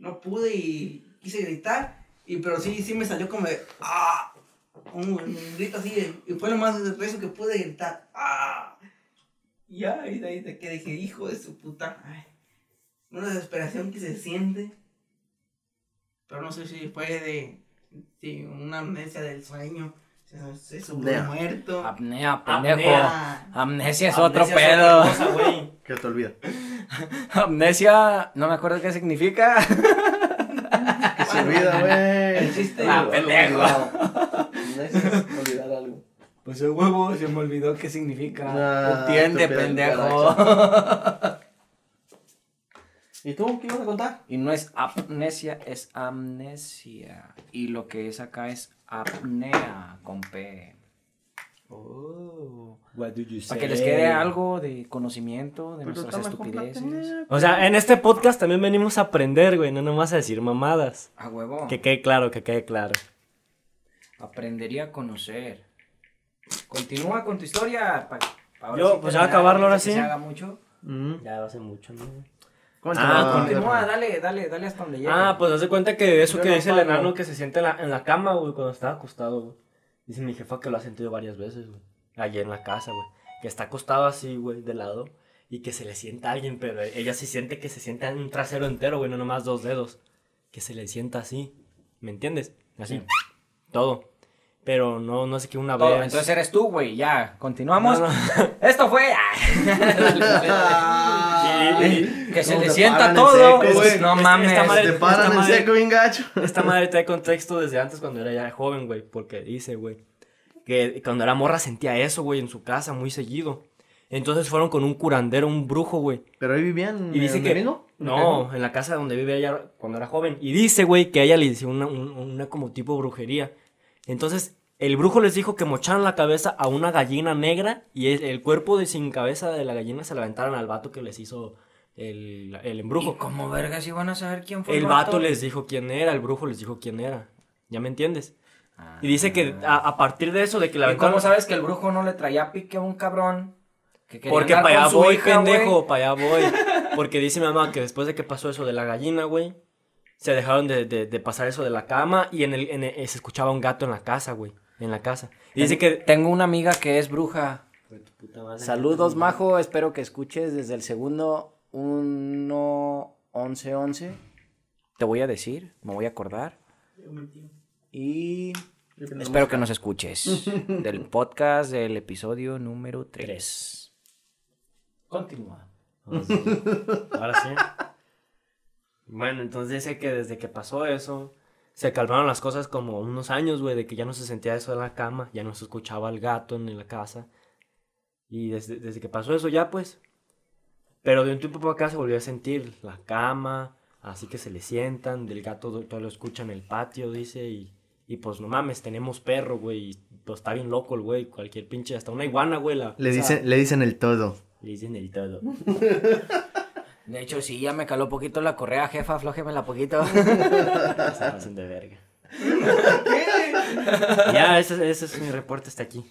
No pude y quise gritar. Y pero sí, sí me salió como de, ¡ah! Un, un grito así, y fue lo más rezo que pude gritar, ¡ah! Y ya, y de ahí de que dije, hijo de su puta. Una desesperación que se siente. Pero no sé si fue de, de una amnesia del sueño. Se, subió Apnea. muerto. Apnea, pendejo. Apnea. Amnesia es otro es pedo. otra cosa, güey. Que te olvida. Amnesia, no me acuerdo qué significa. Que se olvida, güey. El chiste. Ah, pendejo. Olvidar algo. Pues el huevo se me olvidó qué significa. Ah, Entiende, pendejo. ¿Y tú qué ibas a contar? Y no es amnesia, es amnesia. Y lo que es acá es apnea con P. Oh. What do you Para que les quede algo de conocimiento de Pero está nuestras estupideces. O sea, en este podcast también venimos a aprender, güey, no nomás a decir mamadas. A huevo. Que quede claro, que quede claro. Aprendería a conocer. Continúa con tu historia. pa- pa ahora Yo, sí pues, ya terminar, acabarlo ahora sí. Se haga mucho. Mm, ya hace mucho, ¿no? Continúa. Ah, Continúa, dale, dale, dale hasta donde llegue. Ah, pues haz de cuenta que eso Yo que no dice el enano que se siente en la, en la cama, güey, cuando está acostado, güey. Dice mi jefa que lo ha sentido varias veces, güey. Allí en la casa, güey. Que está acostado así, güey, de lado. Y que se le sienta a alguien, pero ella sí siente que se sienta en un trasero entero, güey, no nomás dos dedos. Que se le sienta así. ¿Me entiendes? Así. Todo. Pero no, no sé qué una Todo, vez. entonces eres tú, güey. Ya, continuamos. No, no. Esto fue. Y- y- que se le sienta todo. seco, güey. no mames. esta madre- Te paran esta en madre- seco bien gacho. Esta madre trae contexto desde antes cuando era ya joven, güey. Porque dice, güey, que cuando era morra sentía eso, güey, en su casa muy seguido. Entonces fueron con un curandero, un brujo, güey. Pero ahí vivían. Y dice ¿en que... Merino? No, en la casa donde vive ella cuando era joven. Y dice, güey, que a ella le hizo una, un- una como tipo brujería. Entonces, el brujo les dijo que mocharan la cabeza a una gallina negra y el, el cuerpo de sin cabeza de la gallina se la aventaran al vato que les hizo el, el ¿Y embrujo. cómo vergas iban a saber quién fue El vato les dijo quién era, el brujo les dijo quién era. ¿Ya me entiendes? Y dice que a, a partir de eso, de que la ¿Y aventaron... cómo sabes que el brujo no le traía pique a un cabrón? Que Porque para allá voy, hija, pendejo, para allá voy. Porque dice mi mamá que después de que pasó eso de la gallina, güey, se dejaron de, de- de pasar eso de la cama y en el, en el- se escuchaba un gato en la casa, güey, en la casa. Y dice que... Tengo una amiga que es bruja. Puta madre. Saludos, Majo. Espero que escuches desde el segundo 1 11 11. Te voy a decir, me voy a acordar. Y espero que nos escuches del podcast del episodio número 3. Continúa. Ahora sí. Bueno, entonces dice que desde que pasó eso, se calmaron las cosas como unos años, güey, de que ya no se sentía eso en la cama, ya no se escuchaba el gato en la casa. Y desde, desde que pasó eso ya, pues. Pero de un tiempo para acá se volvió a sentir la cama, así que se le sientan, del gato todo lo escucha en el patio, dice, y, y pues no mames, tenemos perro, güey, y pues está bien loco el güey, cualquier pinche, hasta una iguana, güey, la... Le dicen, le dicen el todo. Le dicen el todo. De hecho, sí, ya me caló poquito la correa, jefa, aflójemela poquito. Se pasan de verga. ya, ese, ese es mi reporte hasta aquí.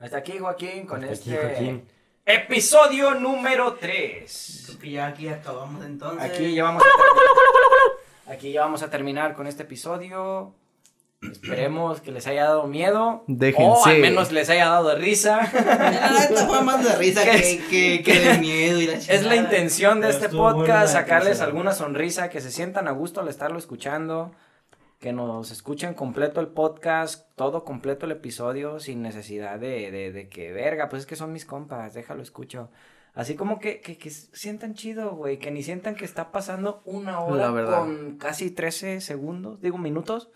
Hasta aquí, Joaquín, con Hasta aquí, este Joaquín. episodio número 3. Creo que ya aquí acabamos entonces. Aquí ya vamos a terminar. Aquí ya vamos a terminar con este episodio. Esperemos que les haya dado miedo. Déjense. O al menos les haya dado risa. La neta fue más de risa que, que, que de miedo y la Es la intención de Pero este podcast, sacarles alguna sonrisa, que se sientan a gusto al estarlo escuchando, que nos escuchen completo el podcast, todo completo el episodio, sin necesidad de, de, de que, verga, pues es que son mis compas, déjalo escucho. Así como que, que, que sientan chido, güey, que ni sientan que está pasando una hora con casi 13 segundos, digo minutos.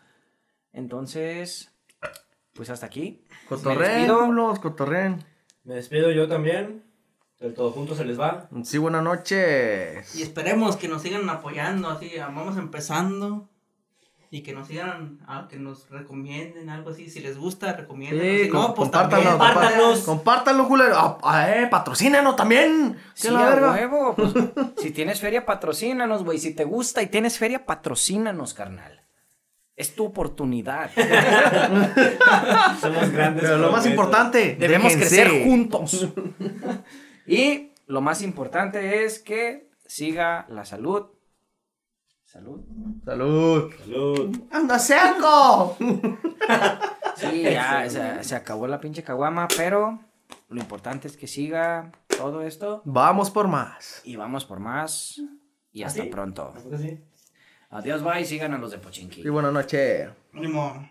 Entonces, pues hasta aquí. Me Cotorren, despido. culos, cotorren. Me despido yo también. Del todo juntos se les va. Sí, buenas noches. Y esperemos que nos sigan apoyando, así, vamos empezando. Y que nos sigan, ah, que nos recomienden algo así. Si les gusta, recomienden. Sí, com- no, pues compártanlo, compártanos. Compártanlo, culero. Ah, ah, eh, patrocínanos también. ¿Qué Sí, la a huevo. Pues, si tienes feria, patrocínanos, güey. Si te gusta y tienes feria, patrocínanos, carnal. Es tu oportunidad. Somos grandes. Pero lo más importante, Debemos déjense. crecer juntos. y lo más importante es que siga la salud. Salud. Salud. Salud. ¡Anda cerco! Sí, ya se, se acabó la pinche caguama, pero lo importante es que siga todo esto. Vamos por más. Y vamos por más. Y hasta ¿Ah, sí? pronto. ¿Tampoco sí? Adiós, bye. Sigan a los de Pochinki. Sí, buenas noches. Ánimo.